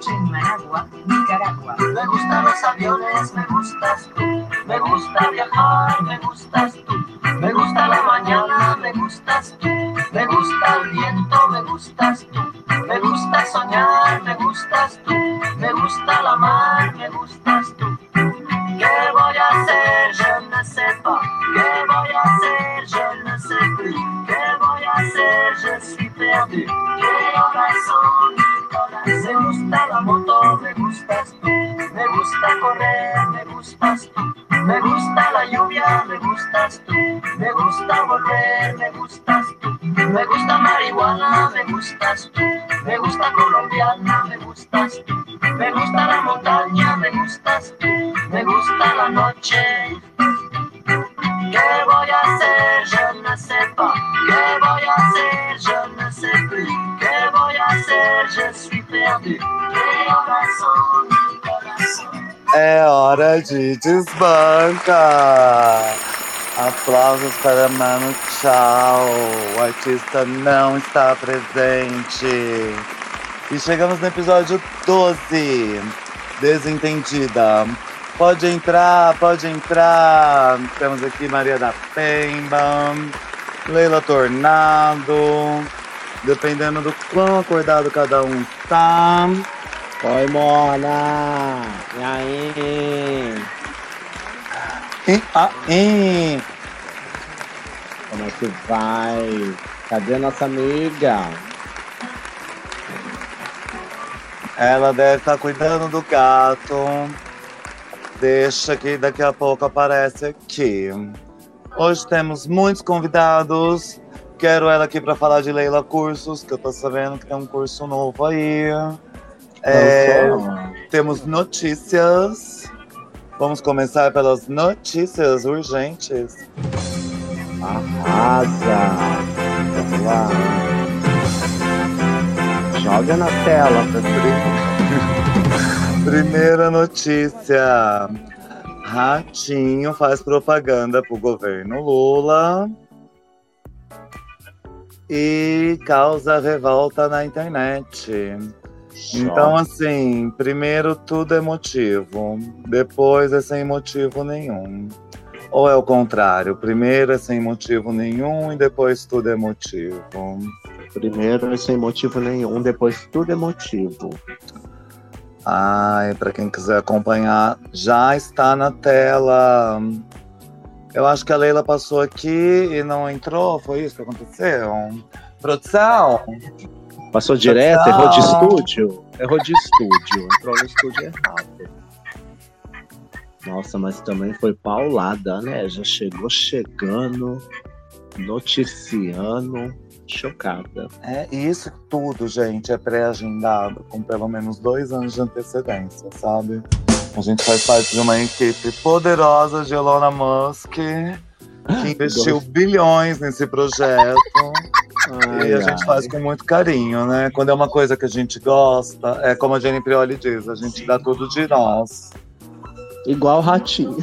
noche Nicaragua. Me gustan los aviones, me gustas tú. Me gusta viajar, me gustas tú. Me gusta la mañana, me gustas tú. Me gusta el viento, me gustas tú. Me gusta soñar, me gustas tú. Me gusta la mar, me gustas de desbanca! Aplausos para Mano Tchau. O artista não está presente. E chegamos no episódio 12. Desentendida. Pode entrar, pode entrar. Temos aqui Maria da Pemba, Leila Tornado. Dependendo do quão acordado cada um tá. Oi, Mona! E aí? E aí? Como é que vai? Cadê nossa amiga? Ela deve estar cuidando do gato. Deixa que daqui a pouco aparece aqui. Hoje temos muitos convidados. Quero ela aqui para falar de Leila Cursos, que eu tô sabendo que tem um curso novo aí. É, temos notícias. Vamos começar pelas notícias urgentes. Arrasa! Vamos lá. Joga na tela pra Primeira notícia. Ratinho faz propaganda pro governo Lula e causa revolta na internet. Então, assim, primeiro tudo é motivo, depois é sem motivo nenhum. Ou é o contrário, primeiro é sem motivo nenhum e depois tudo é motivo. Primeiro é sem motivo nenhum, depois tudo é motivo. Ai, para quem quiser acompanhar, já está na tela. Eu acho que a Leila passou aqui e não entrou, foi isso que aconteceu? Produção? Passou direto, errou de estúdio? Errou de estúdio, entrou no estúdio errado. Nossa, mas também foi paulada, né? Já chegou chegando, noticiando, chocada. É isso tudo, gente, é pré-agendado, com pelo menos dois anos de antecedência, sabe? A gente faz parte de uma equipe poderosa de Elon Musk, que investiu bilhões nesse projeto. Ai, e a gente ai. faz com muito carinho, né? Quando é uma coisa que a gente gosta, é como a Jenny Prioli diz, a gente dá tudo de nós. Igual ratinho.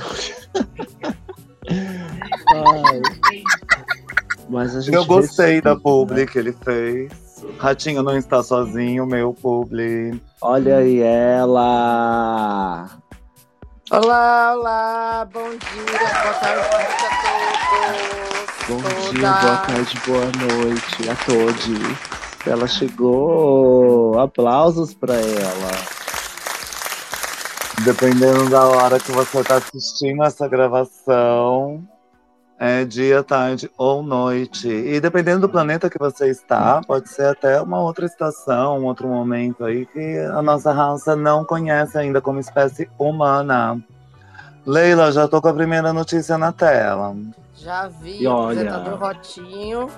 Ai. Mas a gente Eu gostei da publi que ele fez. Ratinho não está sozinho, meu publi. Olha aí ela. Olá, olá, bom dia, boa tarde, a todos. Bom Toda. dia, boa tarde, boa noite a todos. Ela chegou. Aplausos pra ela. Dependendo da hora que você está assistindo essa gravação, é dia, tarde ou noite. E dependendo do planeta que você está, pode ser até uma outra estação, um outro momento aí que a nossa raça não conhece ainda como espécie humana. Leila, já tô com a primeira notícia na tela. Já vi, E o olha- apresentador Rotinho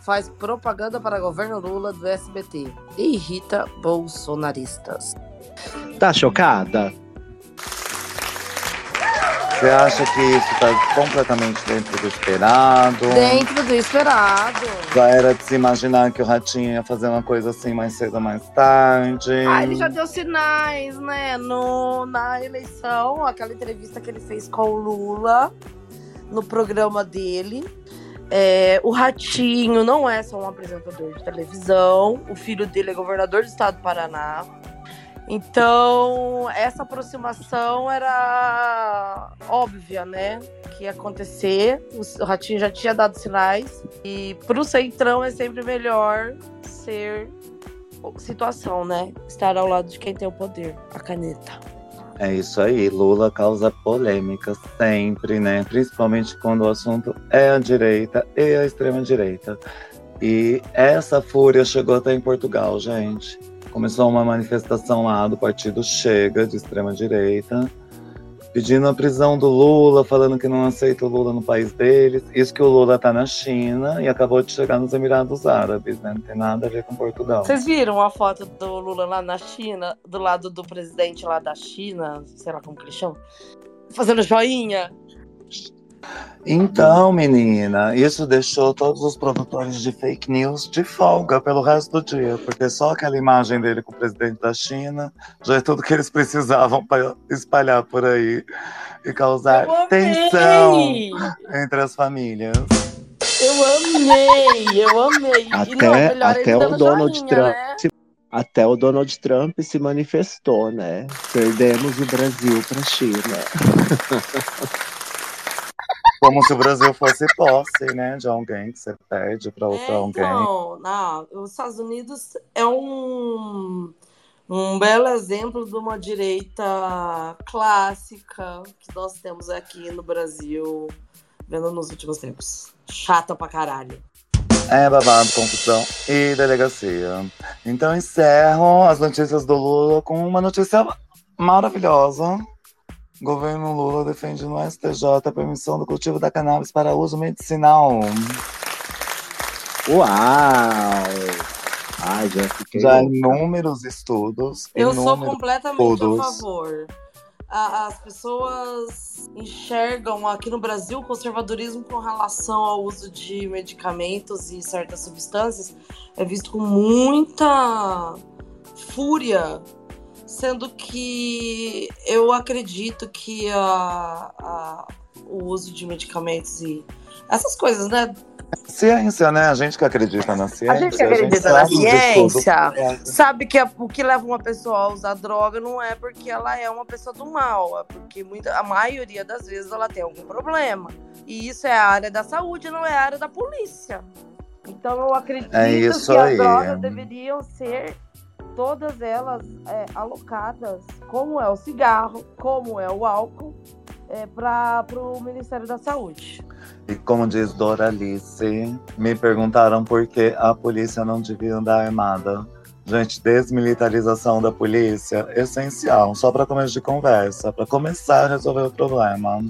faz propaganda para governo Lula do SBT e irrita bolsonaristas. Tá chocada? Você acha que isso está completamente dentro do esperado? Dentro do esperado. Já era de se imaginar que o Ratinho ia fazer uma coisa assim mais cedo ou mais tarde. Ah, ele já deu sinais, né? No, na eleição, aquela entrevista que ele fez com o Lula no programa dele. É, o Ratinho não é só um apresentador de televisão. O filho dele é governador do estado do Paraná. Então, essa aproximação era óbvia, né? Que ia acontecer. O Ratinho já tinha dado sinais. E pro Centrão é sempre melhor ser situação, né? Estar ao lado de quem tem o poder, a caneta. É isso aí, Lula causa polêmica sempre, né? Principalmente quando o assunto é a direita e a extrema-direita. E essa fúria chegou até em Portugal, gente. Começou uma manifestação lá do partido Chega, de extrema-direita, pedindo a prisão do Lula, falando que não aceita o Lula no país deles. Isso que o Lula tá na China e acabou de chegar nos Emirados Árabes, né? Não tem nada a ver com Portugal. Vocês viram a foto do Lula lá na China, do lado do presidente lá da China, sei lá como que ele chama, fazendo joinha? Então, menina, isso deixou todos os produtores de fake news de folga pelo resto do dia, porque só aquela imagem dele com o presidente da China já é tudo que eles precisavam para espalhar por aí e causar tensão entre as famílias. Eu amei, eu amei. Até, não, até o Donald joinha, Trump. Né? Até o Donald Trump se manifestou, né? Perdemos o Brasil para a China. Como se o Brasil fosse posse, né? De alguém que você perde para outro é, alguém. Então, não, os Estados Unidos é um, um belo exemplo de uma direita clássica que nós temos aqui no Brasil, vendo nos últimos tempos. Chata pra caralho. É babado, confusão e delegacia. Então encerro as notícias do Lula com uma notícia maravilhosa Governo Lula defende no STJ a permissão do cultivo da cannabis para uso medicinal. Uau! Ai, já fiquei. Já inúmeros estudos. Eu inúmeros sou completamente estudos. a favor. As pessoas enxergam aqui no Brasil o conservadorismo com relação ao uso de medicamentos e certas substâncias é visto com muita fúria sendo que eu acredito que a, a, o uso de medicamentos e essas coisas, né? Ciência, né? A gente que acredita na ciência. A gente que acredita na ciência sabe que o que leva uma pessoa a usar droga não é porque ela é uma pessoa do mal, é porque muita, a maioria das vezes ela tem algum problema. E isso é a área da saúde, não é a área da polícia. Então eu acredito é que as drogas deveriam ser todas elas é, alocadas, como é o cigarro, como é o álcool, é, para o Ministério da Saúde. E como diz Doralice, me perguntaram por que a polícia não devia andar armada. Gente, desmilitarização da polícia, essencial, só para começo de conversa, para começar a resolver o problema.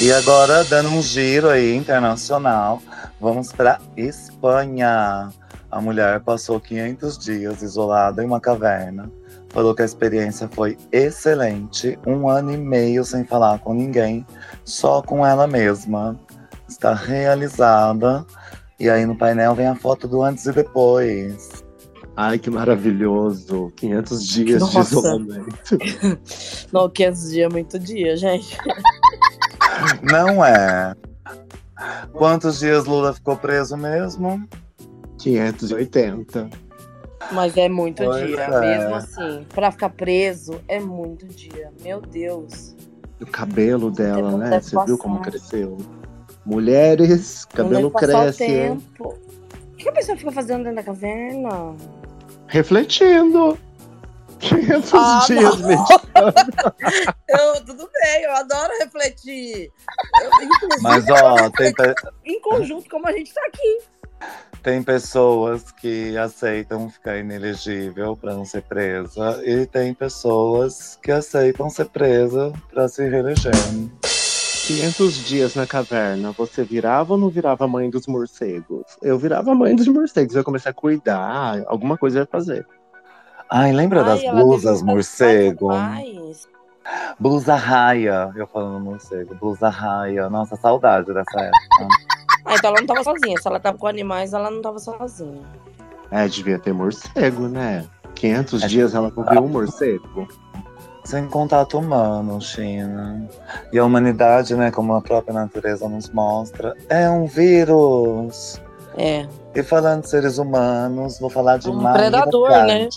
E agora, dando um giro aí internacional, vamos para Espanha. A mulher passou 500 dias isolada em uma caverna. Falou que a experiência foi excelente. Um ano e meio sem falar com ninguém, só com ela mesma. Está realizada. E aí no painel vem a foto do antes e depois. Ai, que maravilhoso! 500 dias Nossa. de isolamento. Não, 500 dias é muito dia, gente. Não é. Quantos dias Lula ficou preso mesmo? 580. Mas é muito pois dia, é. mesmo assim. Pra ficar preso, é muito dia. Meu Deus. O cabelo dela, né? Você passar. viu como cresceu? Mulheres, cabelo cresce. O, o que a pessoa fica fazendo dentro da caverna? Refletindo. 500 ah, dias eu, tudo bem, eu adoro refletir. Eu, Mas, ó, tem... Em conjunto, como a gente tá aqui. Tem pessoas que aceitam ficar inelegível para não ser presa e tem pessoas que aceitam ser presa para se reeleger. 500 dias na caverna, você virava ou não virava mãe dos morcegos? Eu virava mãe dos morcegos, eu comecei a cuidar, alguma coisa eu ia fazer. Ai, lembra Ai, das blusas morcego? Blusa raia, eu falando morcego, blusa raia. Nossa, saudade dessa época. Ah, então ela não tava sozinha. Se ela tava com animais, ela não tava sozinha. É, devia ter morcego, né? 500 é. dias ela não viu um morcego. Sem contato humano, China. E a humanidade, né, como a própria natureza nos mostra, é um vírus. É. E falando de seres humanos, vou falar de um predador, né?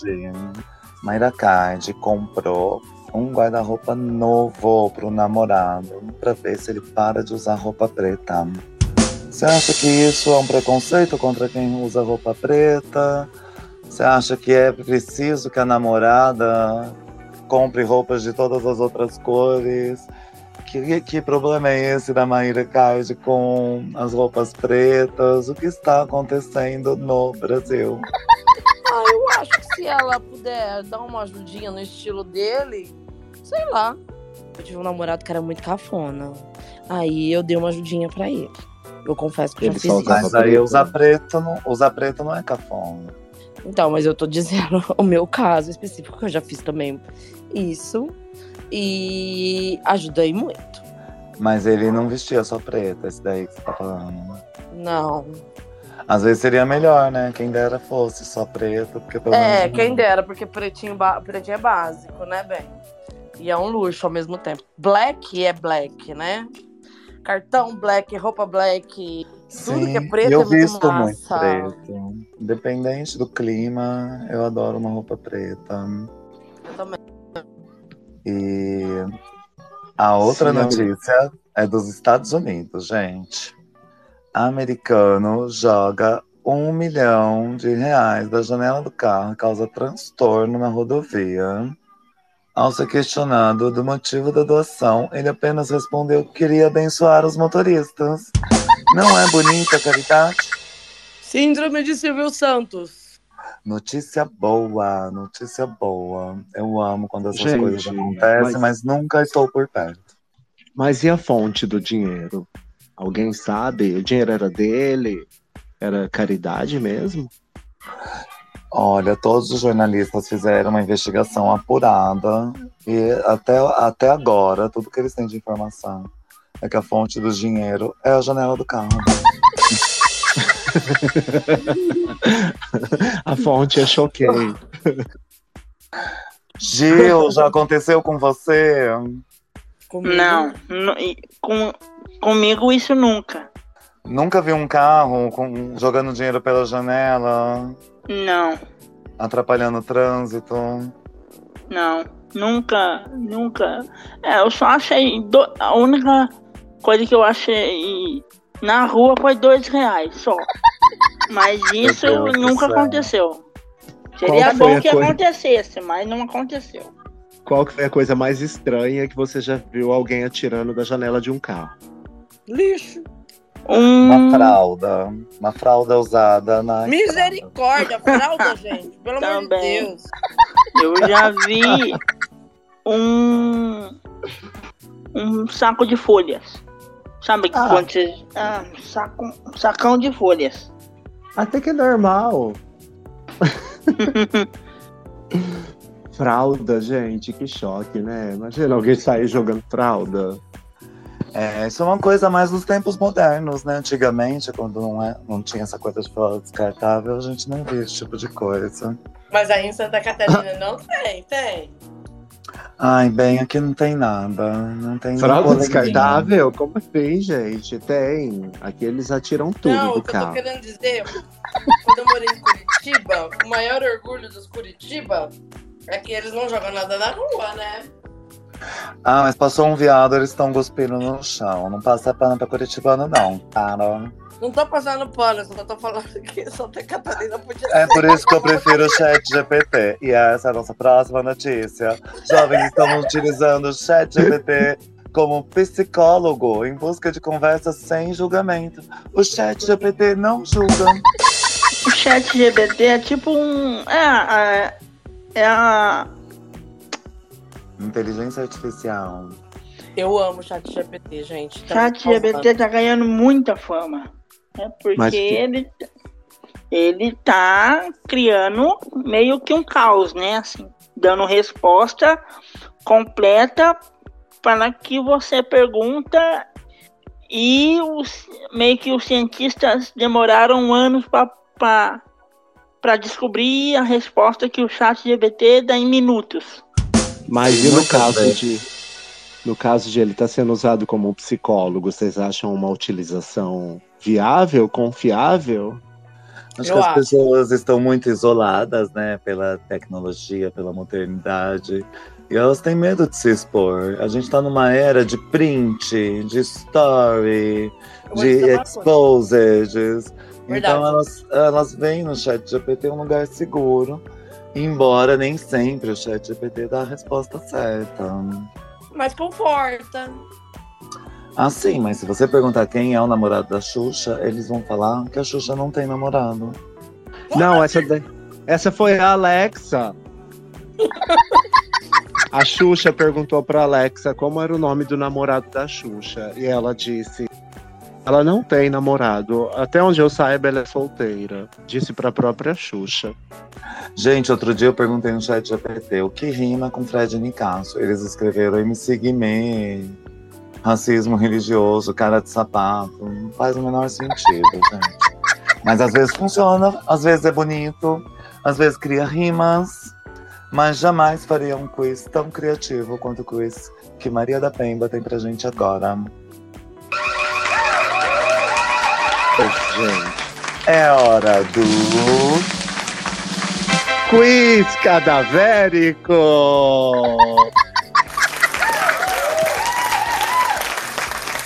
Mayra Card comprou um guarda-roupa novo pro namorado pra ver se ele para de usar roupa preta. Você acha que isso é um preconceito contra quem usa roupa preta? Você acha que é preciso que a namorada compre roupas de todas as outras cores? Que, que problema é esse da Maíra Card com as roupas pretas? O que está acontecendo no Brasil? Ah, eu acho que se ela puder dar uma ajudinha no estilo dele, sei lá. Eu tive um namorado que era muito cafona. Aí eu dei uma ajudinha pra ele. Eu confesso que eu já fiz só isso. Mas aí usar preto não, usar preto não é cafona. Então, mas eu tô dizendo o meu caso específico, que eu já fiz também isso. E ajudei muito. Mas ele não vestia só preto, esse daí que você tá falando. Não. Às vezes seria melhor, né? Quem dera fosse só preto, porque pelo É, menos- quem dera, porque pretinho, ba- pretinho é básico, né, bem? E é um luxo ao mesmo tempo. Black é black, né? Cartão black, roupa black. Tudo Sim, que é preto eu é muito visto muito massa. preto. Independente do clima, eu adoro uma roupa preta. Eu também. E a outra Sim, notícia é dos Estados Unidos, gente. Americano joga um milhão de reais da janela do carro e causa transtorno na rodovia. Ao ser questionado do motivo da doação, ele apenas respondeu que queria abençoar os motoristas. Não é bonita a caridade? Síndrome de Silvio Santos. Notícia boa, notícia boa. Eu amo quando essas Gente, coisas acontecem, mas- mas nunca estou por perto. Mas e a fonte do dinheiro? Alguém sabe? O dinheiro era dele? Era caridade mesmo? Olha, todos os jornalistas fizeram uma investigação apurada e até, até agora, tudo que eles têm de informação é que a fonte do dinheiro é a janela do carro. A fonte é choquei. Gil, já aconteceu com você? Comigo. Não, com, comigo isso nunca. Nunca vi um carro com- jogando dinheiro pela janela, Não, atrapalhando o trânsito? não, nunca, nunca. É, eu só achei. do- a única coisa que eu achei na rua foi dois reais só. Mas isso nunca aconteceu. Seria bom que coisa? acontecesse, mas não aconteceu. Qual que foi a coisa mais estranha que você já viu alguém atirando da janela de um carro? Lixo. Um, Uma fralda. Uma fralda usada na. Misericórdia, fralda, gente. Pelo amor de. Deus. Eu já vi um um saco de folhas. Sabe Ah. quando você. Ah, um saco, um sacão de folhas. Até que é normal. Fralda, gente, que choque, né? Imagina alguém sair jogando fralda. É, isso é uma coisa mais dos tempos modernos, né? Antigamente, quando não, é, não tinha essa coisa de fralda descartável, a gente não via esse tipo de coisa. Mas aí em Santa Catarina não tem, tem. Ai, bem, aqui não tem nada. Não tem Fralda descartável? Como assim, gente? Tem. Aqui eles atiram tudo não, do o que eu tô carro. querendo dizer, quando eu morei em Curitiba, o maior orgulho dos Curitiba é que eles não jogam nada na rua, né? Ah, mas passou um viado, eles estão cuspindo no chão. Não passa pano pra Curitibano, não, cara. Não tô passando pano, só tô falando que Santa Catarina podia É por isso que eu prefiro o chat GPT. E essa é a nossa próxima notícia. Jovens estão utilizando o chat GPT como psicólogo em busca de conversas sem julgamento. O chat GPT não julga. O chat GBT é tipo um. É, a- é a. Inteligência artificial. Eu amo o chat GPT, gente. Tá chat GBT tá ganhando muita fama. É porque que- ele. Ele tá criando meio que um caos, né? Assim, dando resposta completa para que você pergunta e os, meio que os cientistas demoraram anos para descobrir a resposta que o chat GBT dá em minutos. Mas e no caso vezes. de. No caso de ele estar sendo usado como um psicólogo, vocês acham uma utilização viável, confiável? Acho Eu que as acho. pessoas estão muito isoladas, né, pela tecnologia, pela modernidade. E elas têm medo de se expor. A gente tá numa era de print, de story, Eu de. Verdade. Então elas, elas veem no chat GPT um lugar seguro. Embora nem sempre o chat GPT dá a resposta certa. Mas conforta. Ah, sim, mas se você perguntar quem é o namorado da Xuxa, eles vão falar que a Xuxa não tem namorado. Não, essa, essa foi a Alexa. A Xuxa perguntou pra Alexa como era o nome do namorado da Xuxa. E ela disse: Ela não tem namorado. Até onde eu saiba, ela é solteira. Disse pra própria Xuxa. Gente, outro dia eu perguntei no chat GPT o que rima com Fred Nicasso. Eles escreveram MC Guimê, racismo religioso, cara de sapato. Não faz o menor sentido, gente. Mas às vezes funciona, às vezes é bonito, às vezes cria rimas, mas jamais faria um quiz tão criativo quanto o quiz que Maria da Pemba tem pra gente agora. Gente. É hora do. Quiz cadavérico!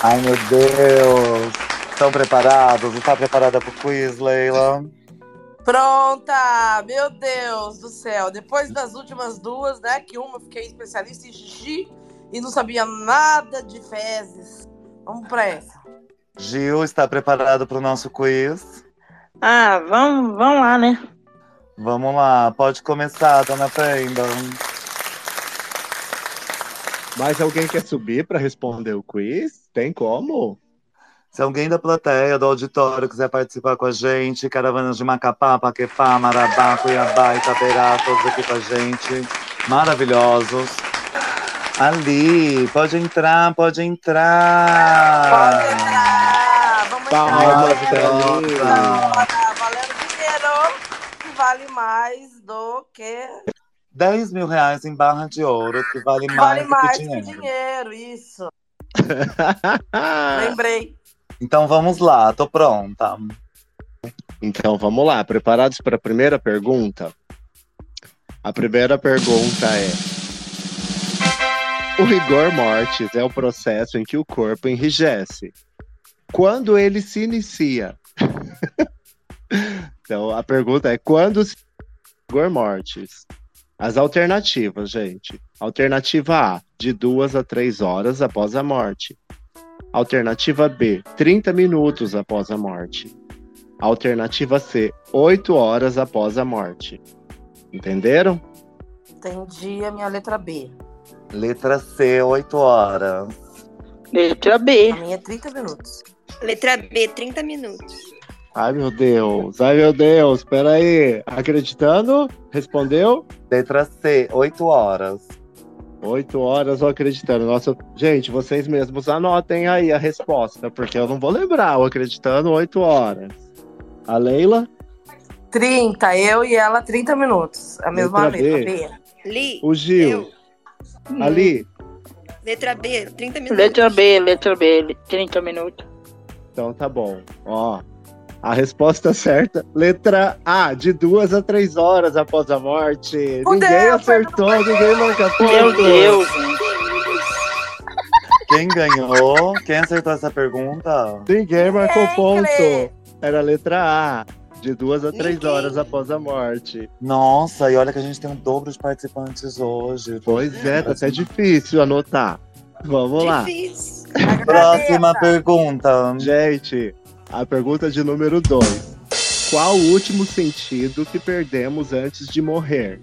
Ai meu Deus! Estão preparados? Está preparada pro quiz, Leila? Pronta! Meu Deus do céu. Depois das últimas duas, né? Que uma eu fiquei especialista em xixi e não sabia nada de fezes. Vamos pra essa. Gil está preparado para o nosso quiz? Ah, vamos, vamos lá, né? Vamos lá, pode começar, dona Pemba. Mais alguém quer subir pra responder o quiz? Tem como? Se alguém da plateia, do auditório, quiser participar com a gente, caravanas de Macapá, Paquepá, Marabá, Cuiabá, Itaberá, todos aqui com a gente, maravilhosos. Ali, pode entrar, pode entrar. Pode entrar! Pra Valendo dinheiro que vale mais do que. 10 mil reais em barra de ouro, que vale mais, Vale do mais que que dinheiro. dinheiro, isso. Lembrei. Então vamos lá, tô pronta. Então vamos lá, preparados para a primeira pergunta? A primeira pergunta é: O rigor mortis é o processo em que o corpo enrijece. Quando ele se inicia? então a pergunta é: quando se rigor mortis? As alternativas, gente. Alternativa A, de duas a três horas após a morte. Alternativa B, 30 minutos após a morte. Alternativa C, 8 horas após a morte. Entenderam? Entendi a minha letra B. Letra C, 8 horas. Letra B. A minha é 30 minutos. Letra B, 30 minutos. Ai, meu Deus. Ai, meu Deus. Peraí. Acreditando? Respondeu? Letra C, 8 horas. 8 horas ou acreditando. Nossa, gente, vocês mesmos anotem aí a resposta, porque eu não vou lembrar. O acreditando, 8 horas. A Leila? 30, eu e ela 30 minutos. A mesma Letra B. letra B. Li. O Gil? Eu. Ali? Letra B, 30 minutos. Letra B, letra B, 30 minutos. Então tá bom. Ó. A resposta certa, letra A, de duas a três horas após a morte. Fudeu, ninguém acertou, ninguém marca ponto. Meu Deus. Quem ganhou? Quem acertou essa pergunta? Ninguém marcou ponto. Era a letra A, de duas a três Ninguém. horas após a morte. Nossa, e olha que a gente tem um dobro de participantes hoje. Pois é, tá até difícil anotar. Vamos lá. Difícil. Próxima pergunta. Gente, a pergunta de número 2. Qual o último sentido que perdemos antes de morrer?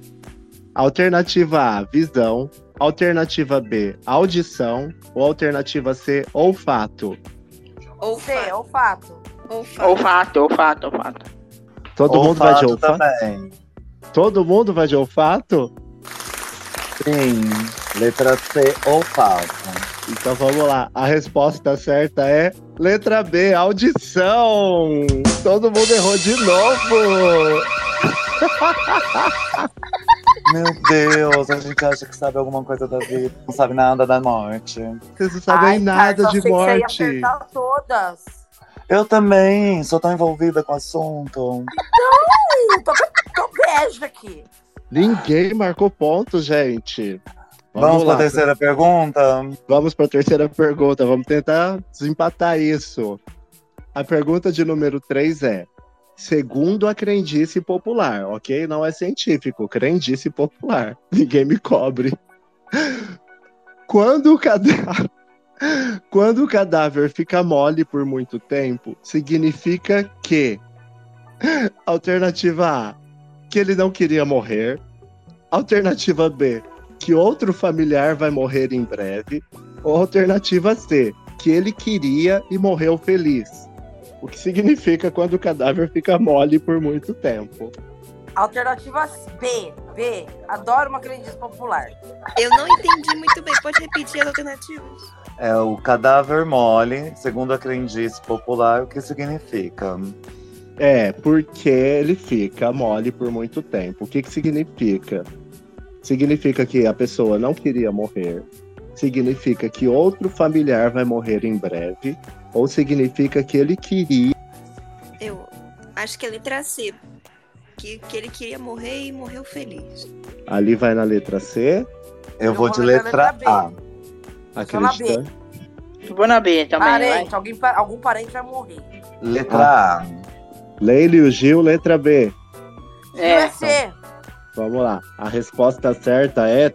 Alternativa A, visão. Alternativa B, audição. Ou alternativa C, olfato. C, Olfato. olfato. Olfato. Olfato, olfato, olfato. Todo mundo vai de olfato? também. Todo mundo vai de olfato? Sim. Letra C, olfato. Então vamos lá. A resposta certa é letra B, audição. Todo mundo errou de novo. Meu Deus, a gente acha que sabe alguma coisa da vida, não sabe nada da morte. Vocês não sabem Ai, nada cara, de só sei que você ia morte. acertar todas. Eu também, sou tão envolvida com o assunto. Ih, tô, tô beijo aqui. Ninguém marcou ponto, gente. Vamos, lá. para a terceira pergunta? Vamos para a terceira pergunta. Vamos tentar desempatar isso. A pergunta de número 3 é: segundo a crendice popular, ok? Não é científico, crendice popular. Ninguém me cobre. Quando o cadáver. Quando o cadáver fica mole por muito tempo, significa que. Alternativa A, que ele não queria morrer. Alternativa B, que outro familiar vai morrer em breve. Ou alternativa C, que ele queria e morreu feliz. O que significa quando o cadáver fica mole por muito tempo. Alternativa B. B. Adoro uma crendice popular. Eu não entendi muito bem. Pode repetir as alternativas? É o cadáver mole, segundo a crendice popular, o que significa? É, porque ele fica mole por muito tempo. O que, que significa? Significa que a pessoa não queria morrer. Significa que outro familiar vai morrer em breve. Ou significa que ele queria. Eu acho que é a letra C. Que, que ele queria morrer e morreu feliz. Ali vai na letra C. Eu, Eu vou vou de letra letra B. A. Só na Acredita? Vou na B também. vai. Parente, alguém, algum parente vai morrer. Letra Ah. A. Leila e o Gil, letra B. É. Ser. Vamos lá. A resposta certa é.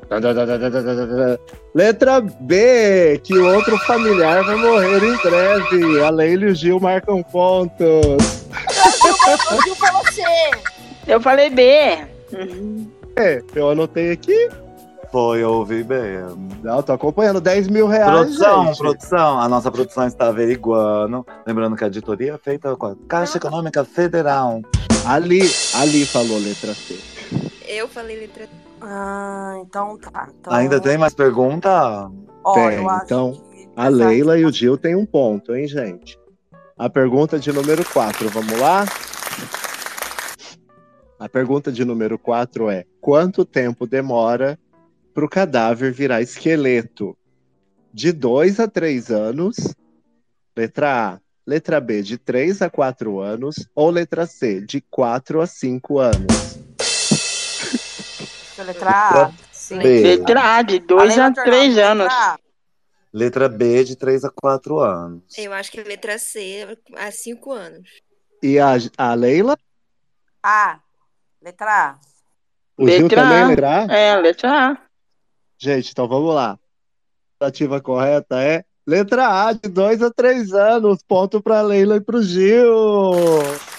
Letra B, que o outro familiar vai morrer em breve. A Leila e o Gil marcam pontos. C. Eu falei B. Uhum. É, eu anotei aqui. Foi, eu ouvi bem. Não, tô acompanhando 10 mil reais. Produção, gente. produção. A nossa produção está averiguando. Lembrando que a editoria é feita com a Caixa Econômica Federal. Ali, ali falou letra C. Eu falei letra Ah, então tá. Então, Ainda tem mais pergunta? Ó, Tem, então, que A Leila e o Gil têm um ponto, hein, gente? A pergunta de número 4, vamos lá? A pergunta de número 4 é: quanto tempo demora para o cadáver virar esqueleto? De 2 a 3 anos? Letra A. Letra B, de 3 a 4 anos. Ou letra C, de 4 a 5 anos? É letra A. Sim. B. Letra A, de 2 Além a da 3 letra anos. A. Letra B, de 3 a 4 anos. Eu acho que é letra C há cinco anos. E a, a Leila? A. Letra A. O Gil Letra também, A. letra A? É, letra A. Gente, então vamos lá. A alternativa correta é letra A, de 2 a 3 anos. Ponto para Leila e para o Gil.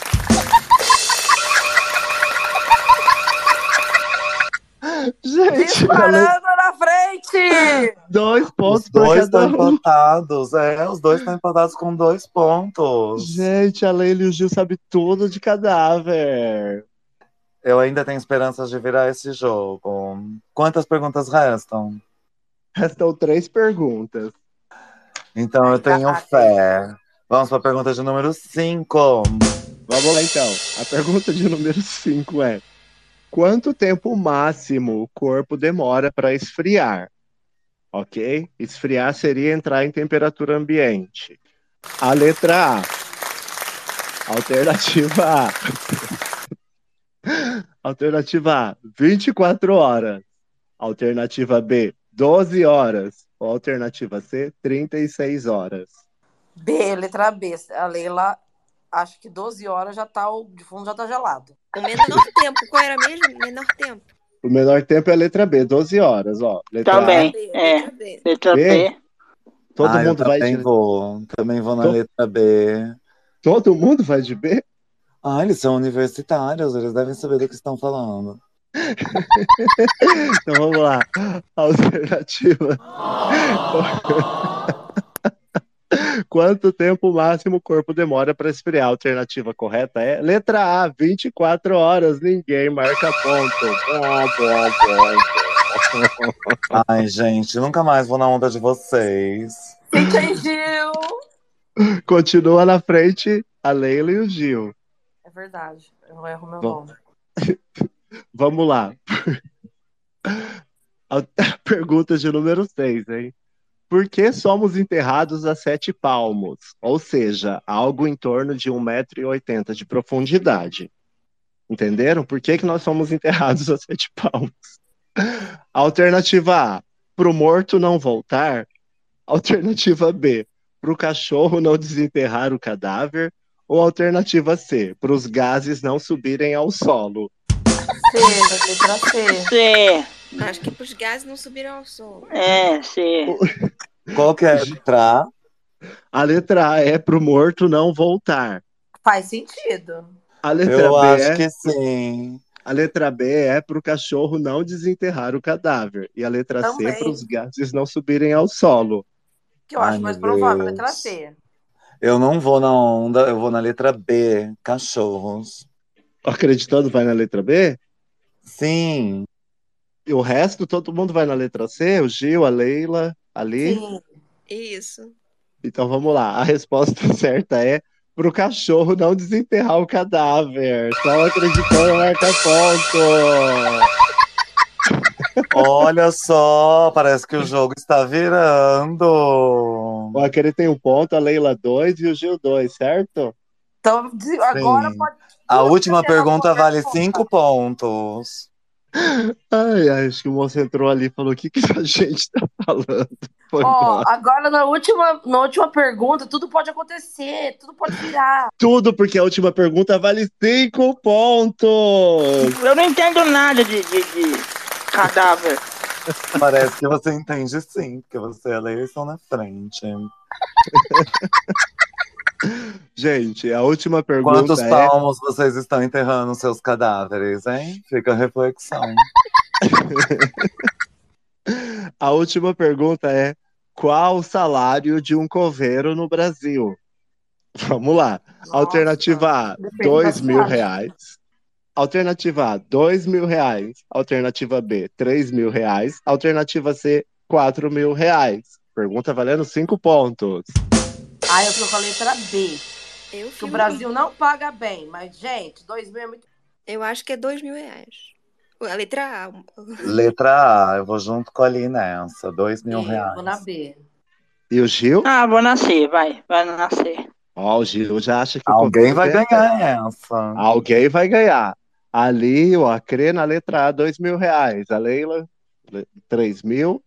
Gente, Disparando na frente! dois pontos Os para dois estão um. empatados. É, os dois estão empatados com dois pontos. Gente, a Leila e o Gil sabem tudo de cadáver. Eu ainda tenho esperanças de virar esse jogo. Quantas perguntas restam? Restam três perguntas. Então eu tenho fé. Vamos para a pergunta de número 5. Vamos lá então. A pergunta de número 5 é: quanto tempo máximo o corpo demora para esfriar? Ok? Esfriar seria entrar em temperatura ambiente. A letra A. Alternativa A. Alternativa A, 24 horas. Alternativa B, 12 horas. Ou alternativa C, 36 horas. B, letra B. A Leila, acho que 12 horas já tá, o de fundo já tá gelado. O menor tempo, qual era mesmo? Menor tempo. O menor tempo é a letra B, 12 horas, ó. Letra A, Também. B, É. letra B. Letra B. B. todo Ah, mundo vai também de vou. Também vou na letra B. Todo mundo vai de B? Ah, eles são universitários, eles devem saber do que estão falando. Então vamos lá. Alternativa. Quanto tempo máximo o corpo demora para esfriar? A alternativa correta é letra A, 24 horas. Ninguém marca ponto. Bom, bom, bom. Ai, gente, nunca mais vou na onda de vocês. Entendiu! Continua na frente a Leila e o Gil. Verdade. Eu não erro meu Bom. nome. Vamos lá. A pergunta de número 6, hein? Por que somos enterrados a sete palmos? Ou seja, algo em torno de 1,80m de profundidade. Entenderam? Por que, que nós somos enterrados a sete palmos? Alternativa A, pro morto não voltar. Alternativa B, pro cachorro não desenterrar o cadáver. Ou alternativa C, pros gases não subirem ao solo. C, letra C. C. Acho que pros gases não subiram ao sol. É, C. Qual que é a letra A? A letra A é pro morto não voltar. Faz sentido. A letra Eu B acho é que sim. A letra B é para o cachorro não desenterrar o cadáver. E a letra C Também. é para os gases não subirem ao solo. Que eu Ai, acho mais provável, Deus. letra C. Eu não vou na onda, eu vou na letra B, cachorros. Acreditando, vai na letra B? Sim, E o resto, todo mundo vai na letra C? O Gil, a Leila, ali? Sim. Isso. Então vamos lá. A resposta certa é para o cachorro não desenterrar o cadáver. Só acreditando marca ponto. Olha só, parece que o jogo está virando. O Aquele tem um ponto, a Leila dois e o Gil dois, certo? Então, de- agora Sim. pode. A última pergunta vale contar. cinco pontos. Ai, ai, acho que o moço entrou ali e falou: o que, que a gente tá falando? Foi Ó, embora. agora na última, na última pergunta, tudo pode acontecer, tudo pode virar. Tudo porque a última pergunta vale cinco pontos. Eu não entendo nada de, de, de cadáver. Parece que você entende sim, porque você e a Leila estão na frente. Gente, a última pergunta Quantos é. palmos vocês estão enterrando seus cadáveres, hein? Fica a reflexão. A última pergunta é: qual o salário de um coveiro no Brasil? Vamos lá. Nossa, Alternativa A, dois mil reais. Alternativa A, dois mil reais. Alternativa B, três mil reais. Alternativa C, quatro mil reais. Pergunta valendo cinco pontos. Ah, eu tô com a letra B. Eu, Que fui o Brasil não paga bem, mas, gente, dois mil é muito. Eu acho que é dois mil reais. A letra A. Letra A, eu vou junto com a Ali nessa. Dois mil Eu reais. vou na B. E o Gil? Ah, vou nascer, vai. Vai nascer. Ó, o Gil já acha que Alguém vai ganhar essa. Alguém vai ganhar. Ali, o Acre na letra A, dois mil reais. A Leila, le- três mil.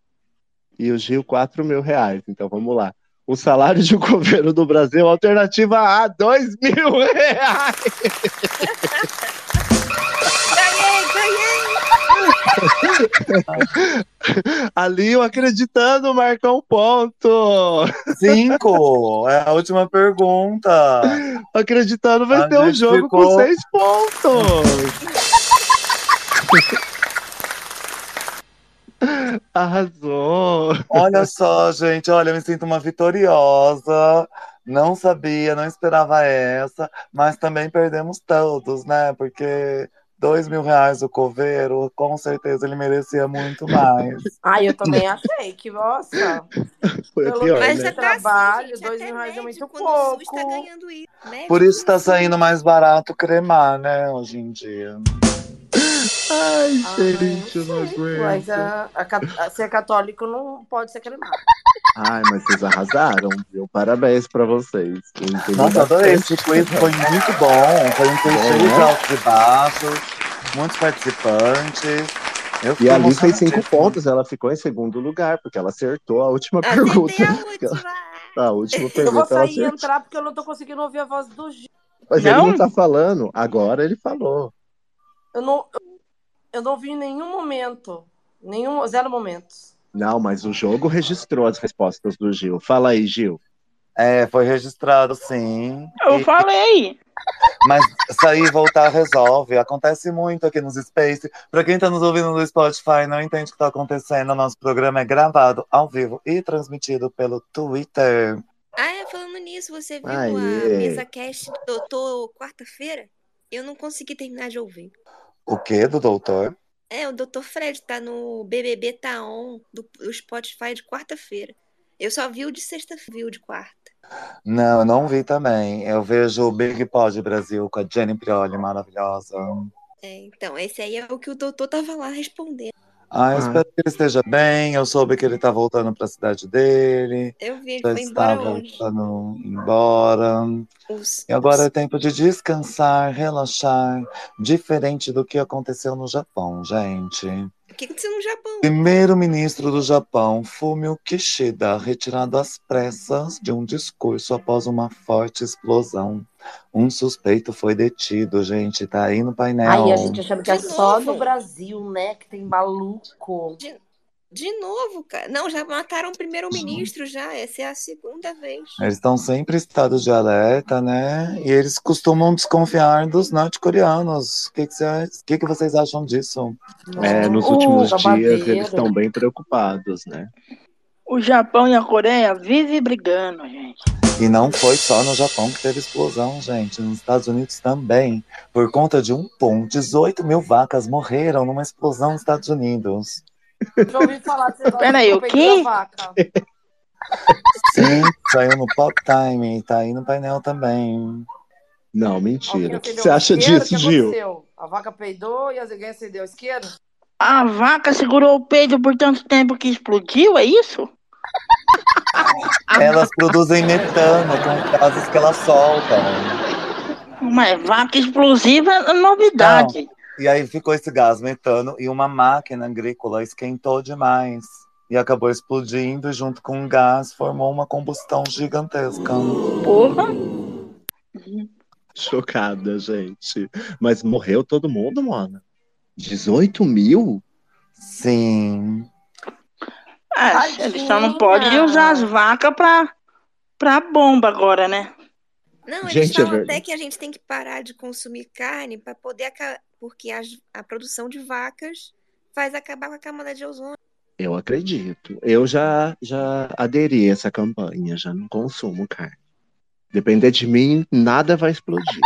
E o Gil, quatro mil reais. Então vamos lá. O salário de um coveiro do Brasil, alternativa A, dois mil reais. Ali, o acreditando, marca um ponto. Cinco! É a última pergunta. Acreditando vai A ter um jogo ficou- com seis pontos. Arrasou. Olha só, gente, olha, eu me sinto uma vitoriosa. Não sabia, não esperava essa, mas também perdemos todos, né? Porque dois mil reais o coveiro, com certeza ele merecia muito mais. Ah, eu também achei que, nossa, Foi Pelo pior, né? tá Trabalho, assim, dois mil reais é muito quando o SUS tá pouco. ganhando isso. Médico Por isso tá não saindo mais barato cremar, né, hoje em dia. Ai, Ah, gente, eu não não sei, Mas aguento. a, a a ser católico não pode ser cremado. Ai, mas vocês arrasaram, viu? Parabéns pra vocês. Eu Nossa, adorei esse quiz, foi muito bom. Foi um quiz Bom, cheio de né? altos e baixos, muitos participantes. Eu E a Ali fez cinco pontos, ela ficou em segundo lugar, porque ela acertou a última Acertei pergunta. a última. A última Eu vou pergunta ela sair e entrar porque eu não tô conseguindo ouvir a voz do Gil. Mas ele Não? não tá falando. Agora ele falou. Eu não, eu não vi em nenhum momento. Nenhum, zero momentos. Não, mas o jogo registrou as respostas do Gil. Fala aí, Gil. É, foi registrado sim. Eu E- falei. Mas sair e voltar resolve. Acontece muito aqui nos Space. Pra quem tá nos ouvindo no Spotify e não entende o que tá acontecendo, nosso programa é gravado ao vivo e transmitido pelo Twitter. Ah, é, falando nisso, você viu Aê. a mesa cast do doutor quarta-feira? Eu não consegui terminar de ouvir. O que do doutor? É, o Dr. Fred tá no BBB Tá On do, do Spotify de quarta-feira. Eu só vi o de sexta-feira, vi o de quarta. Não, eu não vi também. Eu vejo o Big Pod Brasil com a Jenny Prioli, maravilhosa. É, então, esse aí é o que o doutor tava lá respondendo. Ah, eu Ah. espero que ele esteja bem. Eu soube que ele tá voltando para a cidade dele. Eu vi, ele Já foi embora está hoje. voltando embora. Os- E agora é os- tempo de descansar, relaxar, diferente do que aconteceu no Japão, gente. O que aconteceu no Japão? Primeiro-ministro do Japão, Fumio Kishida, retirado às pressas de um discurso após uma forte explosão. Um suspeito foi detido, gente, tá aí no painel. Aí a gente achando que é só do Brasil, né? Que tem maluco. De novo, cara. Não, já mataram o primeiro-ministro já. Essa é a segunda vez. Eles estão sempre em estado de alerta, né? E eles costumam desconfiar dos norte-coreanos. O que, que, vocês- o que que vocês acham disso? É, nos Uh, últimos babadeiro. dias eles estão bem preocupados, né? O Japão e a Coreia vivem brigando, gente. E não foi só no Japão que teve explosão, gente. Nos Estados Unidos também. Por conta de um pum, 18 mil vacas morreram numa explosão nos Estados Unidos. Já ouvi falar desse negócio Peraí, o quê? Sim, saiu no Pop Time, tá aí no painel também. Não, mentira. O que acendeu você acha disso, O que Gil? aconteceu? A vaca peidou e alguém acendeu o isqueiro? A vaca segurou o peito por tanto tempo que explodiu, é isso? Elas produzem metano com gases que elas soltam. Mas vaca explosiva é novidade. E aí ficou esse gás metano e uma máquina agrícola esquentou demais. E acabou explodindo e junto com o gás formou uma combustão gigantesca. Porra. Chocada, gente. Mas morreu todo mundo, mano? 18 mil? Sim. Ah, eles só não podem usar as vacas pra, pra bomba agora, né? Não, eles Gente, é falam até verdade. que a gente tem que parar de consumir carne para poder aca- porque as- a produção de vacas faz acabar com a camada de ozônio. Eu acredito. Eu já, já aderi a essa campanha, já não consumo carne. Depender de mim, nada vai explodir.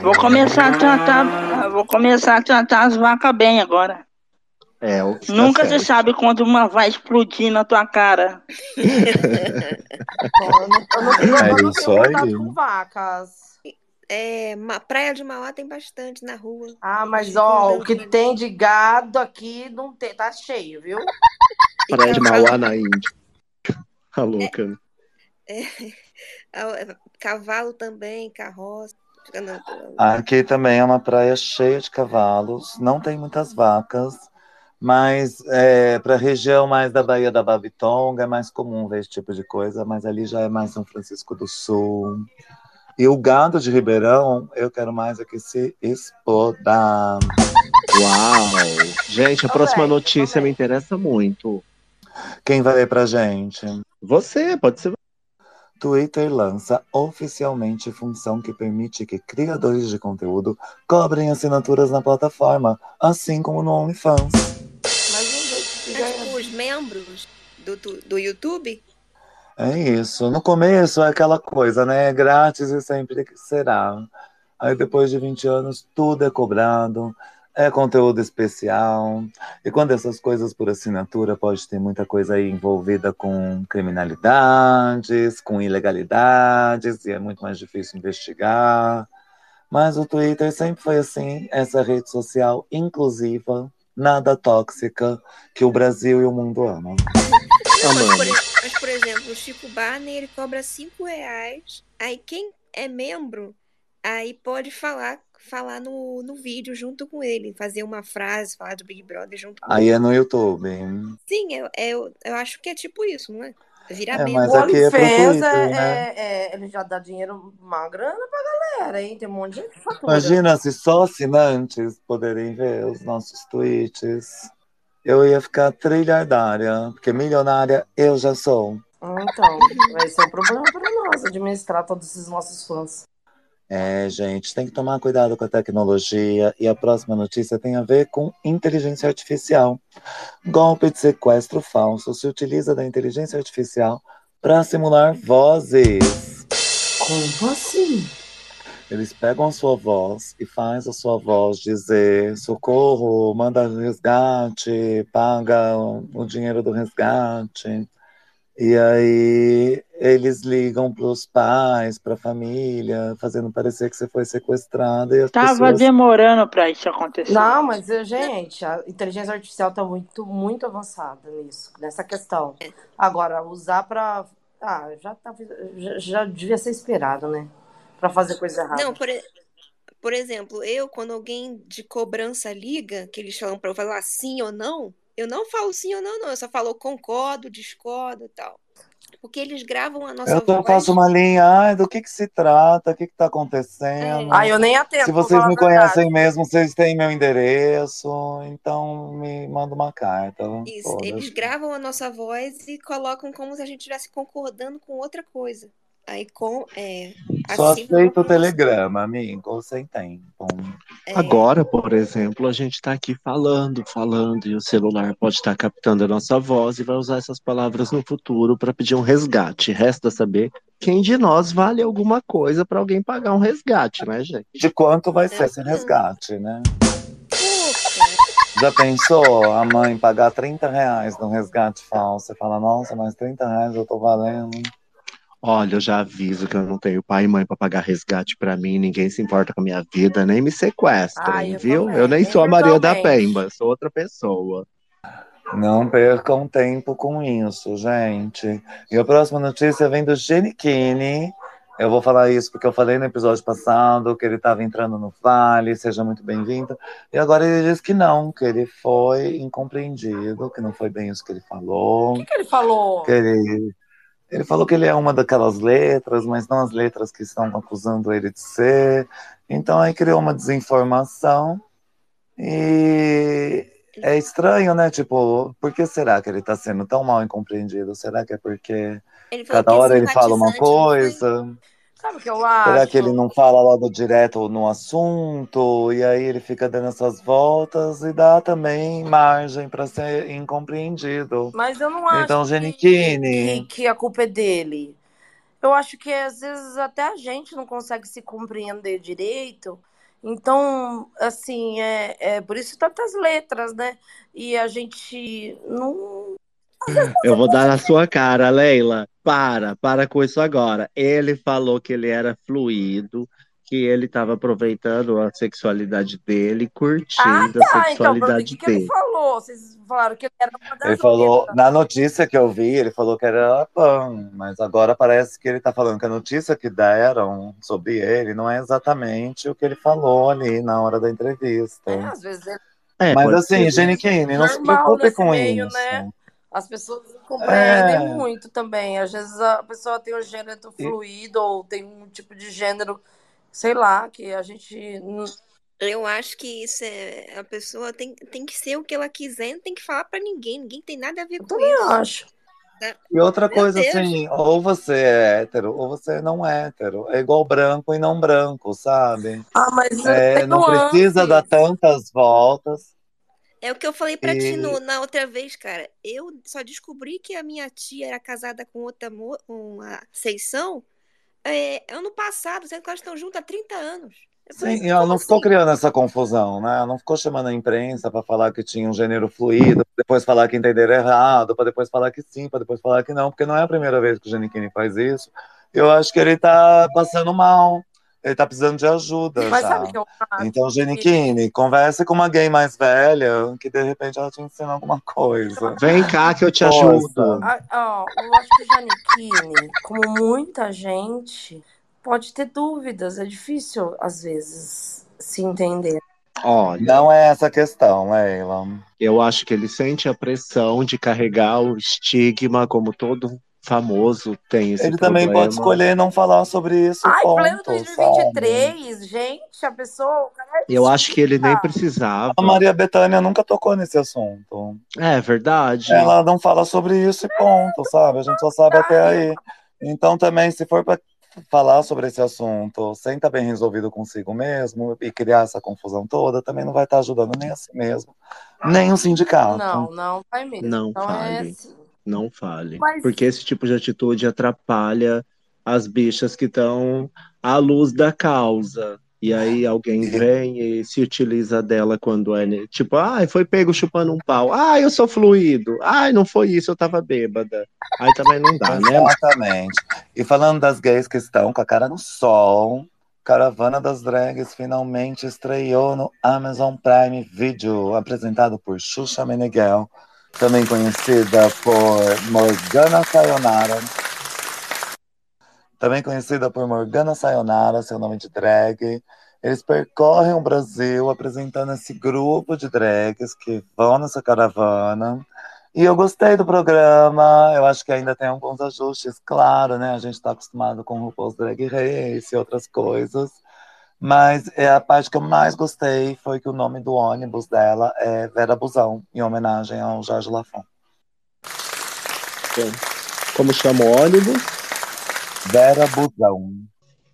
Vou começar a tratar, vou começar a tratar as vacas bem agora. É o que está Nunca se sabe quando uma vai explodir na tua cara. Eu não, eu não, eu É tenho contato com vacas. É, Ma- Praia de Mauá tem bastante na rua. Ah, mas ó, o que tem de gado aqui não tem, tá cheio, viu? Praia de Mauá na Índia. A louca. ah, Cavalo também, carroça. Aqui também é uma praia cheia de cavalos, não tem muitas vacas, mas é, para a região mais da Baía da Babitonga é mais comum ver esse tipo de coisa, mas ali já é mais São Francisco do Sul. E o gado de Ribeirão, eu quero mais é que se exploda. Uau! Gente, a próxima notícia me interessa muito. Quem vai ler pra gente? Você, pode ser. Twitter lança oficialmente função que permite que criadores de conteúdo cobrem assinaturas na plataforma, assim como no OnlyFans. Membros do, do, do YouTube, É isso. No começo é aquela coisa, né? Grátis e sempre será. Aí depois de 20 anos, tudo é cobrado, é conteúdo especial. E quando essas coisas por assinatura, pode ter muita coisa aí envolvida com criminalidades, com ilegalidades, e é muito mais difícil investigar. Mas o Twitter sempre foi assim, essa rede social inclusiva, nada tóxica, que o Brasil e o mundo amam. Não, mas, por, Amamos. mas, por exemplo, o Chico Barney, ele cobra 5 reais. Aí quem é membro, aí pode falar, falar no, no vídeo junto com ele, fazer uma frase, falar do Big Brother junto com Aí ele. é no YouTube. Sim, eu, eu, eu acho que é tipo isso, não é? Virar É, mas O aqui é pro OnlyFans Twitter, é, né? é- é- ele já dá dinheiro, uma grana pra galera, hein? Tem um monte de gente que fatura. Imagina se só assinantes poderem ver os nossos tweets. Eu ia ficar trilhardária, porque milionária eu já sou. Então, vai ser um problema para nós administrar todos esses nossos fãs. É, gente, tem que tomar cuidado com a tecnologia. E a próxima notícia tem a ver com inteligência artificial. Golpe de sequestro falso se utiliza da inteligência artificial para simular vozes. Como assim? Eles pegam a sua voz e faz a sua voz dizer socorro, manda resgate, paga o dinheiro do resgate. E aí eles ligam pros pais, pra família, fazendo parecer que você foi sequestrada e as Tava pessoas demorando pra isso acontecer. Não, mas, gente, a inteligência artificial tá muito, muito avançada nisso, nessa questão. Agora, usar pra. Ah, já, tá, já, já devia ser esperado, né? Pra fazer coisa errada. Não, por, por exemplo, eu, quando alguém de cobrança liga, que eles falam pra eu falar sim ou não, eu não falo sim ou não, não. Eu só falo concordo, discordo e tal. Porque eles gravam a nossa Eu voz. faço uma linha, ai, do que que se trata, o que que tá acontecendo. Ah, eu nem atendo. Se vocês me conhecem mesmo, vocês têm meu endereço, então me manda uma carta. Isso, eles gravam a nossa voz e colocam como se a gente estivesse concordando com outra coisa. Aí com. É, Só assim, aceito o telegrama, amigo, sem tempo. é, Agora, por exemplo, a gente tá aqui falando, falando, e o celular pode estar captando a nossa voz e vai usar essas palavras no futuro para pedir um resgate. Resta saber quem de nós vale alguma coisa para alguém pagar um resgate, né, gente? De quanto vai ser esse resgate, né? Já pensou a mãe pagar 30 reais num resgate falso? Você fala, nossa, mas 30 reais eu tô valendo. Olha, eu já aviso que eu não tenho pai e mãe para pagar resgate para mim, ninguém se importa com a minha vida, nem me sequestrem, eu viu? também, eu nem sou a Maria da. Pemba, sou outra pessoa. Não percam tempo com isso, gente. E a próxima notícia vem do Genichini. Eu vou falar isso porque eu falei no episódio passado que ele estava entrando no Vale, seja muito bem-vindo. E agora ele diz que não, que ele foi incompreendido, que não foi bem isso que ele falou. O que, que ele falou? Que ele, ele falou que ele é uma daquelas letras, mas não as letras que estão acusando ele de ser. Então aí criou uma desinformação. E é estranho, né? Tipo, por que será que ele está sendo tão mal incompreendido? Será que é porque cada que hora ele fala uma não foi- coisa? Sabe o que eu acho? Será que ele não fala logo direto no assunto? E aí ele fica dando essas voltas e dá também margem para ser incompreendido. Mas eu não acho Então, que, Genichini. que, que a culpa é dele. Eu acho que às vezes até a gente não consegue se compreender direito. Então, assim, é, é por isso tantas letras, né? E a gente não. Eu vou dar na sua cara, Leila. Para, para com isso agora. Ele falou que ele era fluido, que ele estava aproveitando a sexualidade dele, curtindo Ah, a tá. Então, o sexualidade que, que ele dele. falou? Vocês falaram que ele era uma das Ele falou, na notícia que eu vi, ele falou que era pan, mas agora parece que ele tá falando que a notícia que deram sobre ele não é exatamente o que ele falou ali na hora da entrevista. É, às vezes é É, Mas assim, ser. Genichini, não se preocupe com meio, isso. né? As pessoas não compreendem É. muito também. Às vezes a pessoa tem um gênero E- fluido ou tem um tipo de gênero, sei lá, que a gente. Eu acho que isso é. A pessoa tem, tem que ser o que ela quiser, não tem que falar pra ninguém. Ninguém tem nada a ver Eu com também isso. acho. E outra coisa assim, ou você é hétero, ou você não é hétero. É igual branco e não branco, sabe? Ah, mas É, não precisa dar tantas voltas. É o que eu falei pra ti E no- na outra vez, cara. Eu só descobri que a minha tia era casada com outra uma Seição é, ano passado, sendo que elas estão juntas há 30 anos. Falei, Sim, e ela não ficou assim? criando essa confusão, né? Ela não ficou chamando a imprensa para falar que tinha um gênero fluido, pra depois falar que entenderam errado, para depois falar que sim, para depois falar que não, porque não é a primeira vez que o Giannichini faz isso. Eu acho que ele tá passando mal, ele tá precisando de ajuda Mas já. sabe o que eu acho? Então, Que... Giannichini, converse com uma gay mais velha, que de repente ela te ensina alguma coisa. Vem cá que eu te Força. ajudo. Ah, ó, eu acho que o Giannichini, como muita gente, pode ter dúvidas. É difícil, às vezes, se entender. Olha, Não é essa a questão, Leila. eu acho que ele sente a pressão de carregar o estigma, como todo famoso tem esse Ele também problema. pode escolher não falar sobre isso, Ai, pleno ponto, sabe? 2023, gente, a pessoa, é Eu acho que ele nem precisava. A Maria Bethânia nunca tocou nesse assunto. É verdade. Ela não fala sobre isso e ponto, sabe? A gente só sabe até aí. Então, também, se for para falar sobre esse assunto sem estar bem resolvido consigo mesmo e criar essa confusão toda, também não vai estar ajudando nem a si mesmo, nem o sindicato. Não, não vai mesmo. Não então é fale. assim. Não fale. Mas- Porque esse tipo de atitude atrapalha as bichas que estão à luz da causa. E aí alguém vem e se utiliza dela quando é. Tipo, ai, foi pego chupando um pau. Ai, eu sou fluido. Ai, não foi isso, eu tava bêbada. Aí também não dá, né? Exatamente. E falando das gays que estão com a cara no sol, Caravana das Drags finalmente estreou no Amazon Prime Video, apresentado por Xuxa Meneghel, também conhecida por Morgana Sayonara. Também conhecida por Morgana Sayonara, seu nome de drag. Eles percorrem o Brasil apresentando esse grupo de drags que vão nessa caravana. E eu gostei do programa, eu acho que ainda tem alguns ajustes, claro, né? A gente está acostumado com o RuPaul's Drag Race e outras coisas. Mas é a parte que eu mais gostei foi que o nome do ônibus dela é Vera Busão, em homenagem ao Jorge Lafon. Como chama o ônibus? Vera Busão.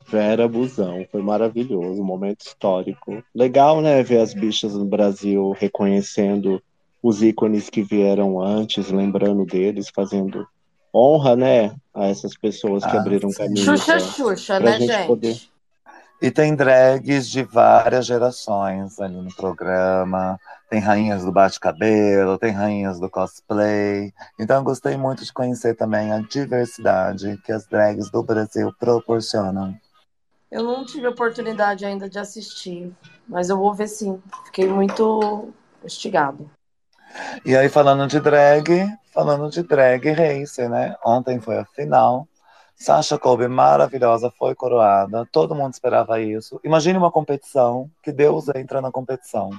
Vera Busão, foi maravilhoso, um momento histórico. Legal, né, ver as bichas no Brasil reconhecendo os ícones que vieram antes, lembrando deles, fazendo honra, né, a essas pessoas que Ah, abriram sim. caminho. Xuxa, pra- Xuxa, pra né, gente gente? poder- E tem drags de várias gerações ali no programa. Tem rainhas do bate-cabelo, tem rainhas do cosplay. Então eu gostei muito de conhecer também a diversidade que as drags do Brasil proporcionam. Eu não tive oportunidade ainda de assistir, mas eu vou ver sim. Fiquei muito instigado. E aí, falando de drag, falando de drag race, né? Ontem foi a final. Sasha Colby, maravilhosa, foi coroada. Todo mundo esperava isso. Imagine uma competição que Deus entra na competição.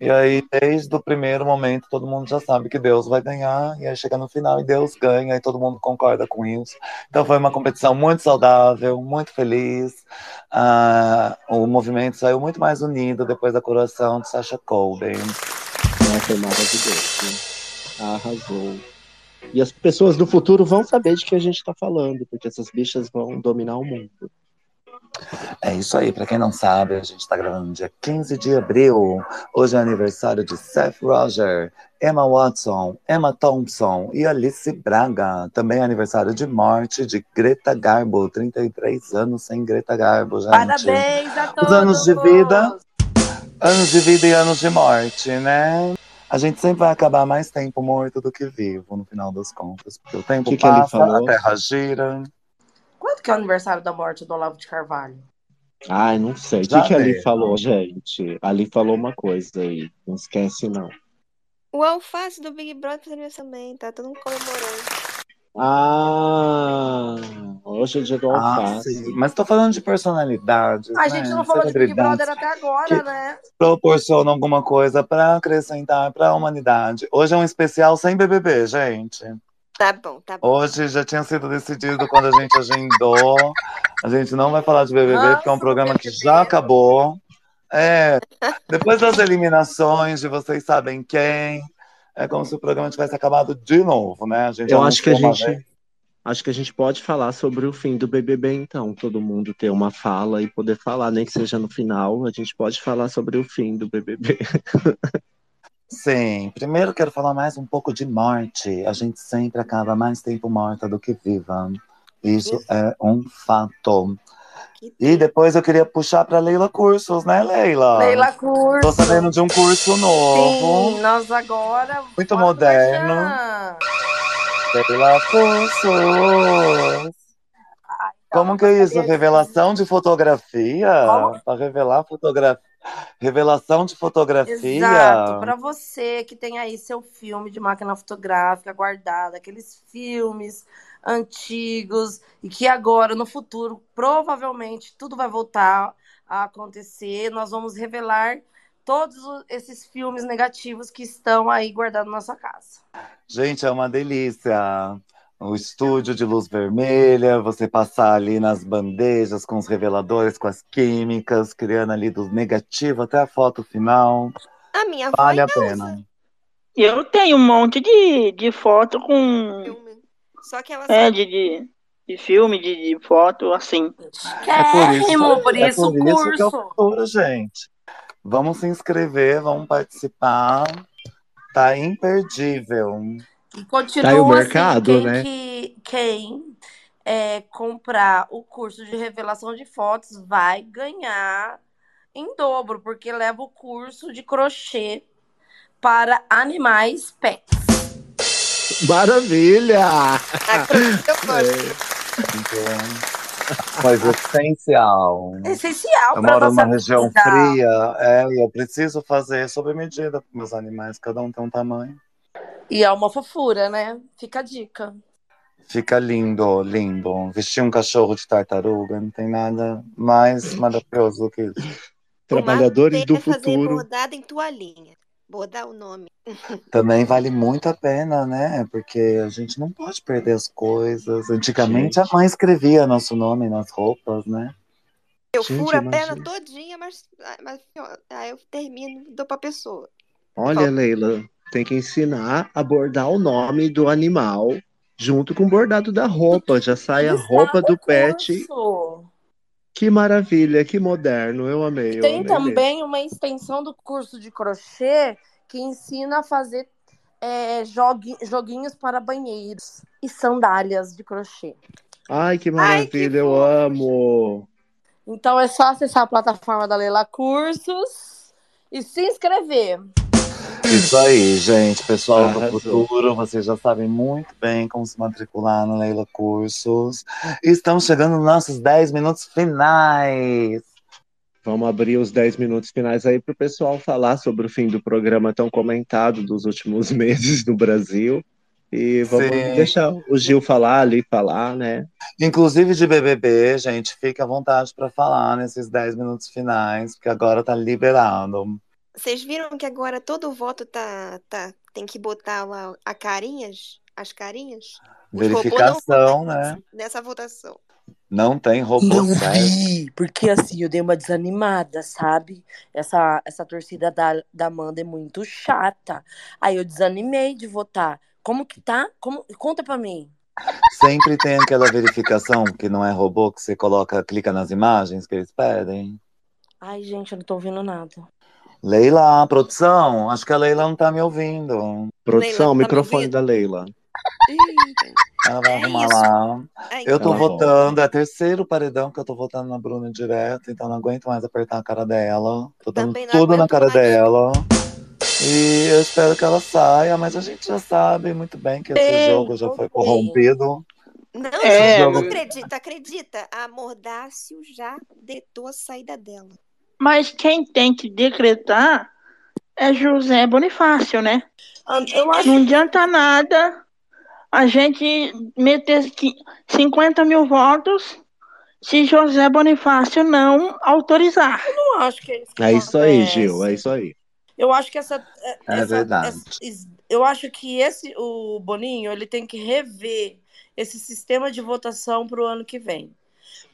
E aí, desde o primeiro momento, todo mundo já sabe que Deus vai ganhar. E aí chega no final e Deus ganha, e todo mundo concorda com isso. Então foi uma competição muito saudável, muito feliz. Ah, o movimento saiu muito mais unido depois da coroação de Sasha Colby. Foi maravilhoso. Arrasou. E as pessoas do futuro vão saber de que a gente está falando, porque essas bichas vão dominar o mundo. É isso aí, pra quem não sabe, a gente tá gravando no dia 15 de abril. Hoje é aniversário de Seth Roger, Emma Watson, Emma Thompson e Alice Braga. Também é aniversário de morte de Greta Garbo, 33 anos sem Greta Garbo, gente. Parabéns a todos! Os anos de vida. Anos de vida e anos de morte, né? A gente sempre vai acabar mais tempo morto do que vivo, no final das contas. Porque o tempo Que que ele passa, falou? a terra gira. Quando que é o aniversário da morte do Olavo de Carvalho? Ai, não sei. O que, que Ali falou, gente? Ali falou uma coisa aí. Não esquece, não. O alface do Big Brother também, tá todo mundo comemorando. Ah, hoje é dia do Ah, alface. sim. Mas tô falando de personalidades. A né? gente não falou de Big Brother até agora, Que- né? proporcionam alguma coisa pra acrescentar pra humanidade. Hoje é um especial sem BBB, gente. Tá bom, tá bom. Hoje já tinha sido decidido quando a gente agendou. A gente não vai falar de BBB Nossa, porque é um programa que já acabou. É, depois das eliminações de vocês sabem quem, é como se o programa tivesse acabado de novo, né? A gente Eu acho que a gente. vez. Acho que a gente pode falar sobre o fim do BBB, então. Todo mundo ter uma fala e poder falar, nem que seja no final. A gente pode falar sobre o fim do BBB. Sim, primeiro quero falar mais um pouco de morte. A gente sempre acaba mais tempo morta do que viva. Isso Isso. é um fato. E depois eu queria puxar para Leila Cursos, né, Leila? Leila Curso. Tô sabendo de um curso novo. Sim, nós agora. Muito moderno. Leila Cursos. Como que é isso? Revelação de fotografia? Para revelar fotografia. Revelação de fotografia? Exato, para você que tem aí seu filme de máquina fotográfica guardado, aqueles filmes antigos e que agora no futuro provavelmente tudo vai voltar a acontecer. Nós vamos revelar todos esses filmes negativos que estão aí guardados na sua casa. Gente, é uma delícia. O estúdio de luz vermelha, você passar ali nas bandejas com os reveladores, com as químicas, criando ali do negativo até a foto final. A minha Vale a pena. Eu tenho um monte de, de foto com. Só que ela É, de, de, de filme, de, de foto, assim. É por isso, por é isso o por isso que é o curso. futuro, gente. Vamos se inscrever, vamos participar. Tá imperdível. E continua Tá o assim, mercado, quem, né? que, quem é, comprar o curso de revelação de fotos vai ganhar em dobro, porque leva o curso de crochê para animais pets. Maravilha! Então, Coisa essencial. É essencial Eu moro numa região vida. fria, é, e eu preciso fazer sob medida para meus animais, cada um tem um tamanho. E é uma fofura, né? Fica a dica. Fica lindo, lindo. Vestir um cachorro de tartaruga, não tem nada mais maravilhoso do que isso. Trabalhadores do é fazer futuro. bordado em toalhinha. Bordar o nome. Também vale muito a pena, né? Porque a gente não pode perder as coisas. Antigamente a mãe escrevia nosso nome nas roupas, né? Eu Gente, furo a imagina. perna todinha, mas, mas ó, aí eu termino e dou pra pessoa. Olha, Leila, tem que ensinar a bordar o nome do animal junto com o bordado da roupa. Já sai a roupa do no pet. Que maravilha, que moderno. Eu amei. Eu Tem amei também uma extensão do curso de crochê que ensina a fazer é, jogui- joguinhos para banheiros e sandálias de crochê. Ai, que Ai, maravilha, que eu fofo. amo. Então é só acessar a plataforma da Leila Cursos e se inscrever. Isso aí, gente. Pessoal do Arrasou. futuro, vocês já sabem muito bem como se matricular no Leila Cursos. Estamos chegando nos nossos 10 minutos finais. Vamos abrir os 10 minutos finais aí para o pessoal falar sobre o fim do programa tão comentado dos últimos meses no Brasil. E vamos Sim. deixar o Gil falar ali, falar, né? Inclusive de BBB, gente, fique à vontade para falar nesses 10 minutos finais, porque agora tá liberado. Vocês viram que agora todo voto tá, tá, tem que botar lá a carinhas, as carinhas? Verificação, né? Nessa votação. Não tem robô Não vi, porque assim, eu dei uma desanimada, sabe? Essa, essa torcida da, da Amanda é muito chata. Aí eu desanimei de votar. Como que tá? Como, conta pra mim. Sempre tem aquela verificação que não é robô, que você coloca, clica nas imagens que eles pedem. Ai, gente, eu não tô ouvindo nada. Leila, produção, acho que a Leila não tá me ouvindo. Produção, Leila, tá microfone ouvindo? da Leila. Ela vai É arrumar isso. lá. ai, Eu tô Ela votando, é terceiro paredão que eu tô votando na Bruna direto, então não aguento mais apertar a cara dela. Tô dando tudo na cara mais. dela. E eu espero que ela saia, mas a gente já sabe muito bem que esse Ei, jogo já foi ok. corrompido. Não, É, não acredita, acredita. A Mordácio já detou a saída dela. Mas quem tem que decretar é José Bonifácio, né? Ah, Eu acho Não adianta nada a gente meter qui- 50 mil votos se José Bonifácio não autorizar. não acho que é isso que É isso aí. Gil, é isso aí. Eu acho que essa. É essa- verdade. essa- eu acho que esse, o Boninho, ele tem que rever esse sistema de votação pro ano que vem.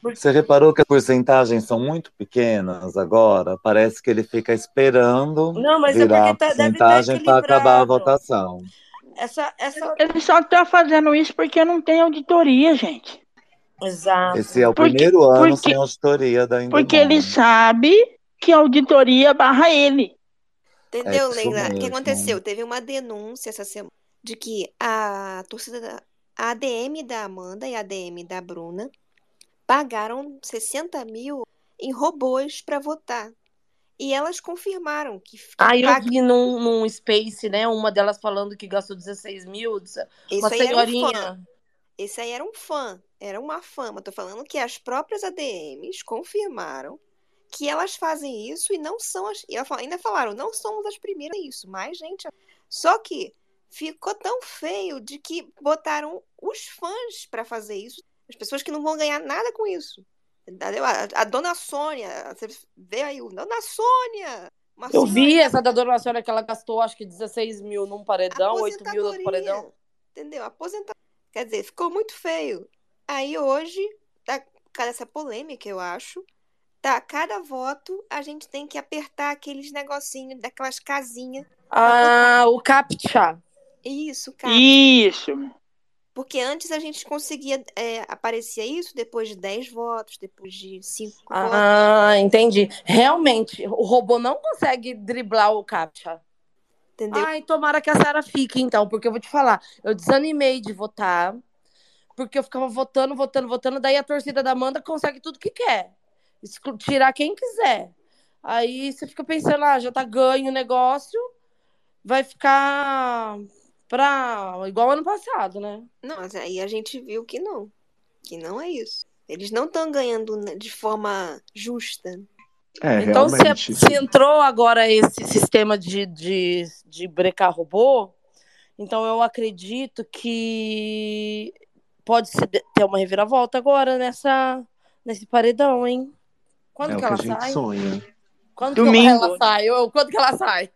Você reparou que as porcentagens são muito pequenas agora? Parece que ele fica esperando Não, mas é virar porque tá- a deve ter porcentagem para acabar a votação. Essa, essa. Ele só tá fazendo isso porque não tem auditoria, gente. Exato. Esse é o Porque- primeiro ano porque- sem auditoria da Endemol. Porque ele sabe que a auditoria barra ele. Entendeu, É Leila? O que aconteceu? Teve uma denúncia essa semana de que a torcida da a ADM da Amanda e a ADM da Bruna pagaram 60 mil em robôs para votar. E elas confirmaram que, que Aí eu vi num, num Space, né? Uma delas falando que gastou 16 mil. Uma um senhorinha. Esse aí era um fã, era uma fama. Tô falando que as próprias ADMs confirmaram que elas fazem isso e não são as. E ainda falaram, não somos as primeiras a isso, mas, gente. Só que ficou tão feio de que botaram os fãs pra fazer isso, as pessoas que não vão ganhar nada com isso. Entendeu? A, a dona Sônia, você vê aí, o Dona Sônia! uma Eu senhora vi essa da Dona Senhora que ela gastou, acho que 16 mil num paredão, 8 mil no Aposentadoria, paredão. Entendeu? Aposentadoria. Quer dizer, ficou muito feio. Aí hoje, tá, por causa dessa polêmica, eu acho, tá, cada voto a gente tem que apertar aqueles negocinhos, daquelas casinhas. Ah, o CAPTCHA. Isso, cara. Isso. Porque antes a gente conseguia, é, aparecia isso depois de 10 votos, depois de 5 votos. Ah, entendi. Realmente, o robô não consegue driblar o CAPTCHA. Entendeu? Ai, tomara que a Sara fique, então, porque eu vou te falar, eu desanimei de votar, porque eu ficava votando, votando, votando, daí a torcida da Amanda consegue tudo que quer. Tirar quem quiser. Aí você fica pensando, ah, já tá ganho o negócio, vai ficar pra igual ano passado, né? Não, mas aí a gente viu que não. Que não é isso. Eles não estão ganhando de forma justa. É, então, se, se entrou agora esse sistema de, de, de brecar robô, então eu acredito que pode ter uma reviravolta agora nessa, nesse paredão, hein? Quando É o que que a ela gente sai? sonha. Quando Domingo. que ela sai? Ou quando que ela sai?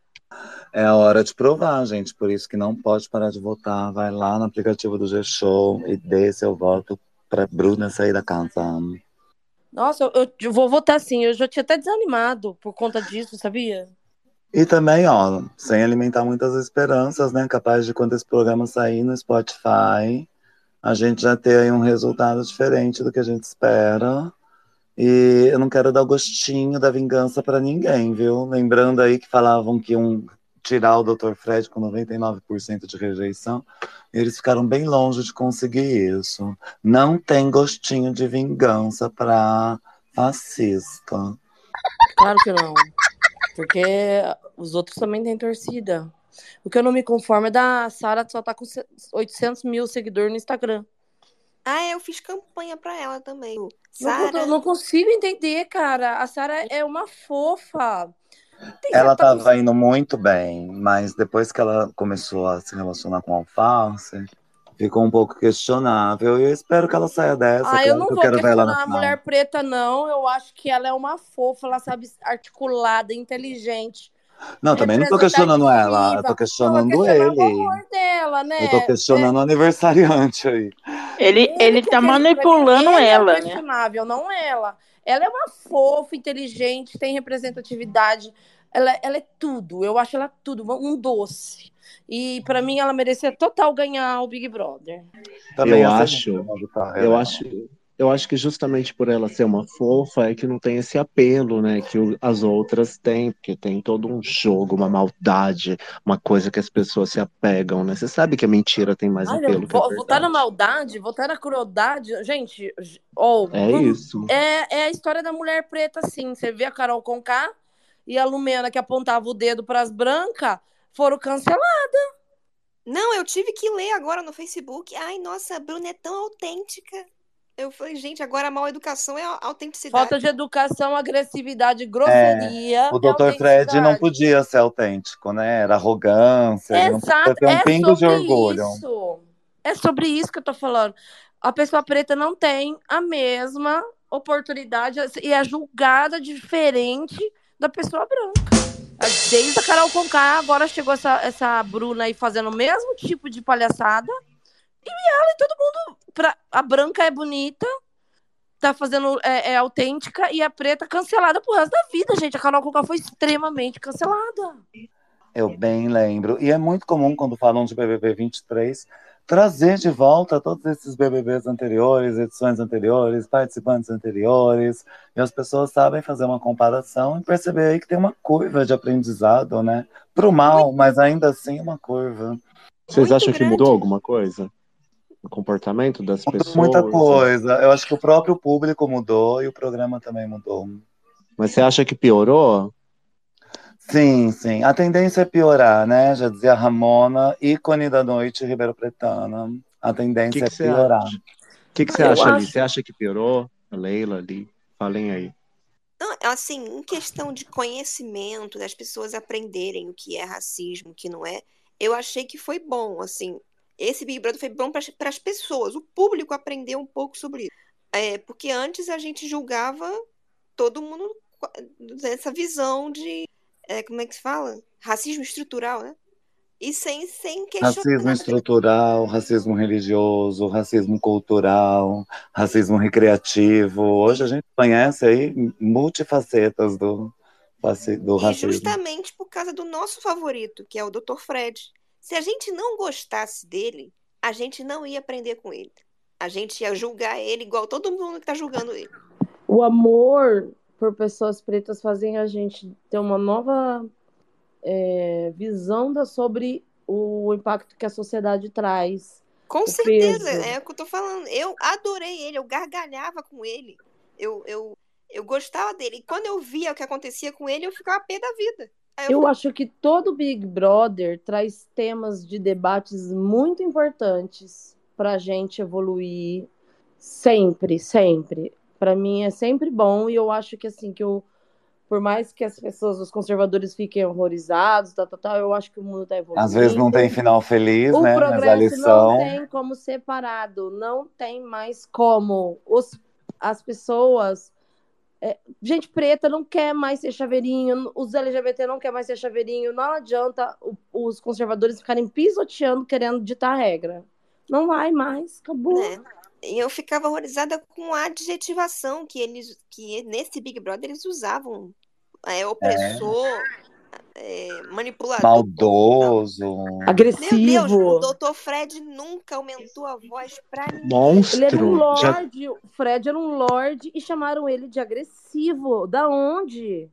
É a hora de provar, gente. Por isso que não pode parar de votar. Vai lá no aplicativo do G-Show e dê seu voto pra Bruna sair da casa. Nossa, eu, eu vou votar sim. Eu já tinha até desanimado por conta disso, sabia? E também, ó, sem alimentar muitas esperanças, né? Capaz de quando esse programa sair no Spotify, a gente já ter aí um resultado diferente do que a gente espera. E eu não quero dar gostinho da vingança pra ninguém, viu? Lembrando aí que falavam que iam tirar o Dr. Fred com 99% de rejeição. Eles ficaram bem longe de conseguir isso. Não tem gostinho de vingança pra fascista. Claro que não. Porque os outros também têm torcida. O que eu não me conformo é da Sara só tá com 800 mil seguidores no Instagram. Ah, eu fiz campanha pra ela também. Não, Sara, eu não consigo entender, cara. A Sara é uma fofa. Tem- Ela tá indo muito bem, mas depois que ela começou a se relacionar com o Alface, ficou um pouco questionável. E eu espero que ela saia dessa. Ah, eu não que vou quero ver ela questionar na a mulher preta, não. Eu acho que ela é uma fofa, ela sabe articulada, inteligente. Não, também não tô questionando ela, eu tô questionando é ele. dela, né? Eu tô questionando o aniversariante aí. Ele, ele que tá é manipulando ele é ela, né? não ela. Ela é uma fofa, inteligente, tem representatividade. Ela, ela é tudo. Eu acho ela tudo, um doce. E pra mim ela merecia total ganhar o Big Brother. Também Eu acho- Eu ela. acho, eu acho que justamente por ela ser uma fofa é que não tem esse apelo, né, que o- as outras têm, porque tem todo um jogo, uma maldade, uma coisa que as pessoas se apegam, né? Você sabe que a mentira tem mais Olha, apelo que a vo- votar na maldade, votar na crueldade. Gente, oh, É isso. É, é a história da mulher preta, sim. Você vê a Carol Conká e a Lumena que apontava o dedo para as brancas foram canceladas. Não, eu tive que ler agora no Facebook. Ai, nossa, a Bruna é tão autêntica. Eu falei, gente, agora a mal educação é a autenticidade. Falta de educação, agressividade, grosseria. O é Dr. Fred não podia ser autêntico, né? Era arrogância, ele não podia Exato, ter um é pingo de sobre orgulho. isso. É sobre isso que eu tô falando. A pessoa preta não tem a mesma oportunidade e é julgada diferente da pessoa branca. Desde a Carol Conká, agora chegou essa, essa Bruna aí fazendo o mesmo tipo de palhaçada. E ela e todo mundo. Pra, a branca é bonita, tá fazendo. É, é autêntica, e a preta cancelada pro resto da vida, gente. A Carol Conká foi extremamente cancelada. Eu bem lembro. E é muito comum quando falam de BBB 23 trazer de volta todos esses BBBs anteriores, edições anteriores, participantes anteriores, e as pessoas sabem fazer uma comparação e perceber aí que tem uma curva de aprendizado, né? Pro mal, mas ainda assim uma curva. Vocês Muito acham que mudou alguma coisa? O comportamento das pessoas? Muita coisa. Eu acho que o próprio público mudou e o programa também mudou. Mas você acha que piorou? Sim, sim. A tendência é piorar, né? Já dizia Ramona, ícone da noite Ribeiro Pretana. A tendência que, que é piorar. O que, que você Eu acha ali? acho- Você acha que piorou? A Leila ali? Falem aí. Não, assim, em questão de conhecimento, das pessoas aprenderem o que é racismo, o que não é, eu achei que foi bom, assim. Esse Big Brother foi bom para as pessoas, o público aprendeu um pouco sobre isso. É, porque antes a gente julgava todo mundo com a- nessa visão de, é, como é que se fala? Racismo estrutural, né? E sem, sem questionar. Racismo estrutural, racismo religioso, racismo cultural, racismo recreativo. Hoje a gente conhece aí multifacetas do, do E racismo. justamente por causa do nosso favorito, que é o Dr. Fred. Se a gente não gostasse dele, a gente não ia aprender com ele. A gente ia julgar ele igual todo mundo que tá julgando ele. O amor por pessoas pretas fazem a gente ter uma nova é, visão da, sobre o impacto que a sociedade traz. Com certeza, peso. é o que eu tô falando. Eu adorei ele, eu gargalhava com ele. Eu, eu, Eu gostava dele. E quando eu via o que acontecia com ele, eu ficava pé da vida. Eu Eu acho que todo Big Brother traz temas de debates muito importantes para a gente evoluir sempre, sempre. Para mim é sempre bom e eu acho que assim que eu, por mais que as pessoas, os conservadores fiquem horrorizados, tal, tal, tal, eu acho que o mundo está evoluindo. Às vezes não tem final feliz, O né? Mas a progresso lição. não tem como separado, não tem mais como. Os, as pessoas. É, gente preta não quer mais ser chaveirinho, os LGBT não quer mais ser chaveirinho. Não adianta o- os conservadores ficarem pisoteando, querendo ditar regra. Não vai mais, acabou. E eu ficava horrorizada com a adjetivação que eles, que nesse Big Brother eles usavam. É, opressor, é, manipulador. Maldoso. Meu Deus, o Agressivo. Dr. Fred nunca aumentou a voz pra ninguém. Ele era um Monstro. Já, lorde, o Fred era um lorde e chamaram ele de agressivo. Da onde?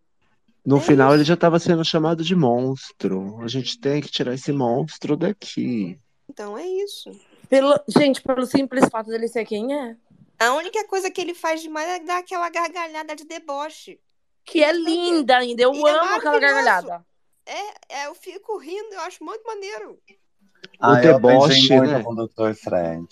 no É final isso. ele já estava sendo chamado de monstro. A gente tem que tirar esse monstro daqui. Então é isso. Pelo, gente, pelo simples fato dele ser quem é. A única coisa que ele faz demais é dar aquela gargalhada de deboche. Que é linda ainda. Eu E é amo aquela maravilhoso. gargalhada. É, é, eu fico rindo, eu acho muito maneiro. Ah, eu aprendi deboche, né? com o Dr. Fred.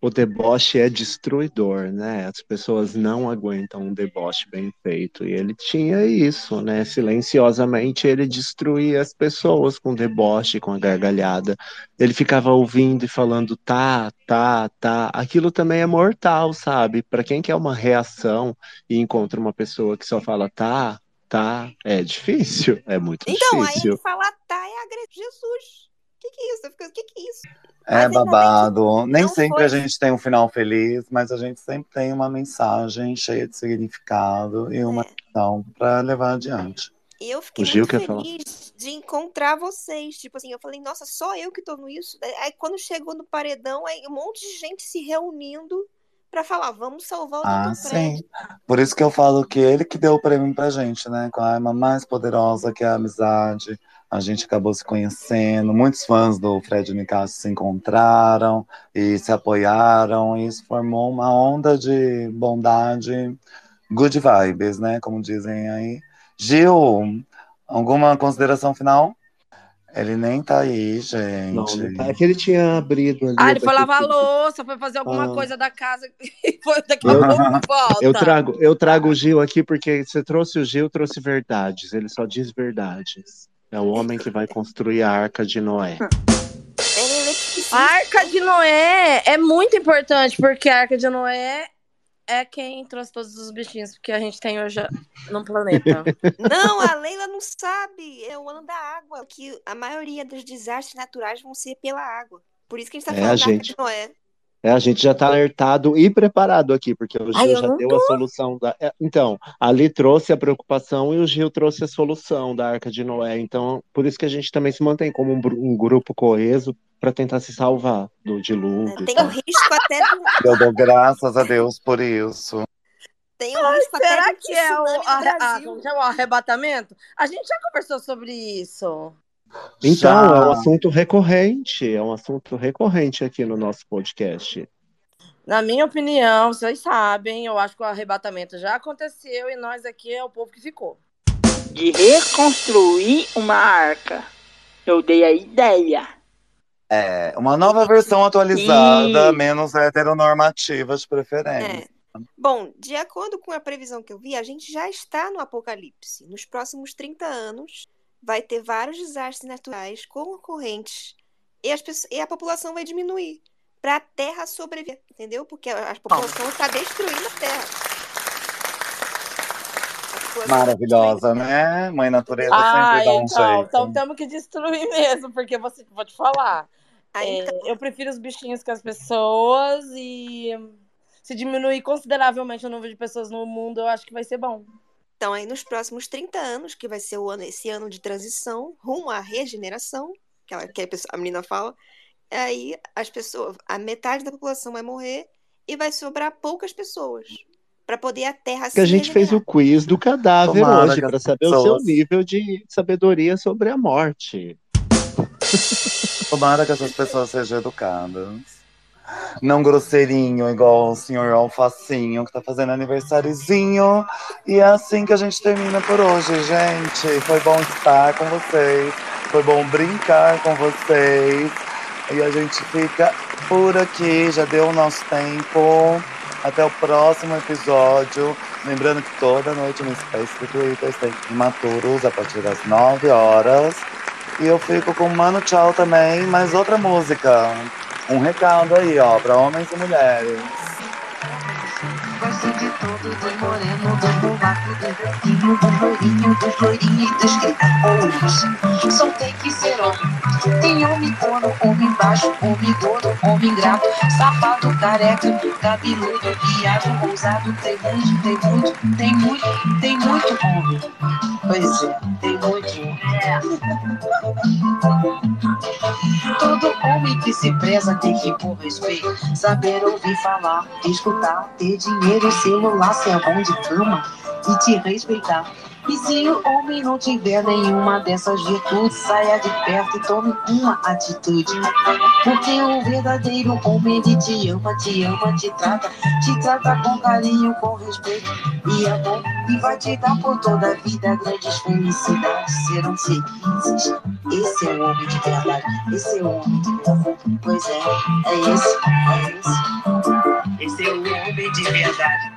O deboche é destruidor, né? As pessoas não aguentam um deboche bem feito. E ele tinha isso, né? Silenciosamente ele destruía as pessoas com deboche, com a gargalhada. Ele ficava ouvindo e falando tá, tá, tá. Aquilo também é mortal, sabe? Para quem quer uma reação e encontra uma pessoa que só fala tá, tá, é difícil. É muito Então, aí difícil. ele fala, tá, é agressivo. Jesus. O que, que é isso? Eu fico, o que, que é isso? É babado. Nem sempre foi- a gente tem um final feliz, mas a gente sempre tem uma mensagem cheia de significado e uma É. lição para levar adiante. Eu fiquei O Gil muito quer falar? feliz de encontrar vocês. Tipo assim, eu falei, nossa, só eu que tô nisso. Aí quando chegou no paredão, aí um monte de gente se reunindo pra falar, vamos salvar o Ah, Dr. Fred. sim. Por isso que eu falo que ele que deu o prêmio pra gente, né? Com a arma mais poderosa que é a amizade. A gente acabou se conhecendo. Muitos fãs do Fred Nicasso se encontraram e se apoiaram. E isso formou uma onda de bondade, good vibes, né? Como dizem aí. Gil, alguma consideração final? Ele nem tá aí, Não, gente. não tá. É que ele tinha abrido ali. Ah, ele foi lavar que- louça, foi fazer alguma Ah. coisa da casa e foi daqui a Eu- pouco volta. Eu trago, eu trago o Gil aqui porque você trouxe o Gil, trouxe verdades. Ele só diz verdades. É o homem que vai construir a arca de Noé. A Arca de Noé é muito importante, porque a Arca de Noé é quem trouxe todos os bichinhos que a gente tem hoje no planeta. Não, a Leila não sabe. É o ano da água. Que a maioria dos desastres naturais vão ser pela água. Por isso que a gente tá É, falando da Arca gente. de Noé. É, a gente já tá alertado e preparado aqui, porque o Gil Ai, já deu a solução da. é, Então, ali trouxe a preocupação e o Gil trouxe a solução da Arca de Noé. Então, por isso que a gente também se mantém como um, um grupo coeso para tentar se salvar do dilúvio. Tem o risco até de, Eu dou graças a Deus por isso. tem o risco até Será um que é o, no arre- ah, o arrebatamento? A gente já conversou sobre isso. Então, Já- é um assunto recorrente, é um assunto recorrente aqui no nosso podcast. Na minha opinião, vocês sabem, eu acho que o arrebatamento já aconteceu e nós aqui é o povo que ficou. De reconstruir uma arca. Eu dei a ideia. É, uma nova versão atualizada, Ih. menos heteronormativa de preferência. É. Bom, de acordo com a previsão que eu vi, a gente já está no apocalipse. Nos próximos 30 anos, vai ter vários desastres naturais concorrentes e, as pessoas- e a população vai diminuir para a Terra sobreviver, entendeu? Porque a, a população está destruindo a Terra. Tá Maravilhosa, né? Mãe natureza Ah, sempre dá um então, jeito. então temos que destruir mesmo, porque você, vou te falar. Aí, é, então, eu prefiro os bichinhos que as pessoas e se diminuir consideravelmente o número de pessoas no mundo, eu acho que vai ser bom. Então, aí nos próximos 30 anos, que vai ser o ano, esse ano de transição rumo à regeneração, que, ela, que a, pessoa- a menina fala, aí as pessoas, a metade da população vai morrer e vai sobrar poucas pessoas para poder a Terra Que a gente fez o regenerar. quiz do cadáver Tomara hoje, para saber o seu pessoas- nível de sabedoria sobre a morte. Tomara que essas pessoas sejam educadas. Não grosseirinho, igual o senhor Alfacinho, que tá fazendo aniversáriozinho. E é assim que a gente termina por hoje, gente. Foi bom estar com vocês. Foi bom brincar com vocês. E a gente fica por aqui. Já deu o nosso tempo. Até o próximo episódio. Lembrando que toda noite no Space do Twitter tem imaturos a partir das 9 horas. E eu fico com Mano Tchau também, mais outra música. Um recado aí, ó, para homens e mulheres. Gosto de tudo, do moreno, do mulato, do verdinho, do loirinho, do loirinho e dos criadores. Só tem que ser homem. Tem homem tono, homem baixo, homem gordo, homem grato, safado, careca, cabeludo, viado, ousado. Tem muito, tem muito, tem muito, tem muito homem. Pois é, tem muito. É. Todo homem que se preza tem que pôr respeito, saber ouvir falar, escutar, ter dinheiro, celular, ser bom de cama e te respeitar. E se o homem não tiver nenhuma dessas virtudes, saia de perto e tome uma atitude. Porque o verdadeiro homem, ele te ama, te ama, te trata, te trata com carinho, com respeito e amor. E vai te dar por toda a vida grandes felicidades, serão felizes. Esse é o homem de verdade, esse é o homem de verdade. Pois é, é esse, é esse. Esse é o homem de verdade.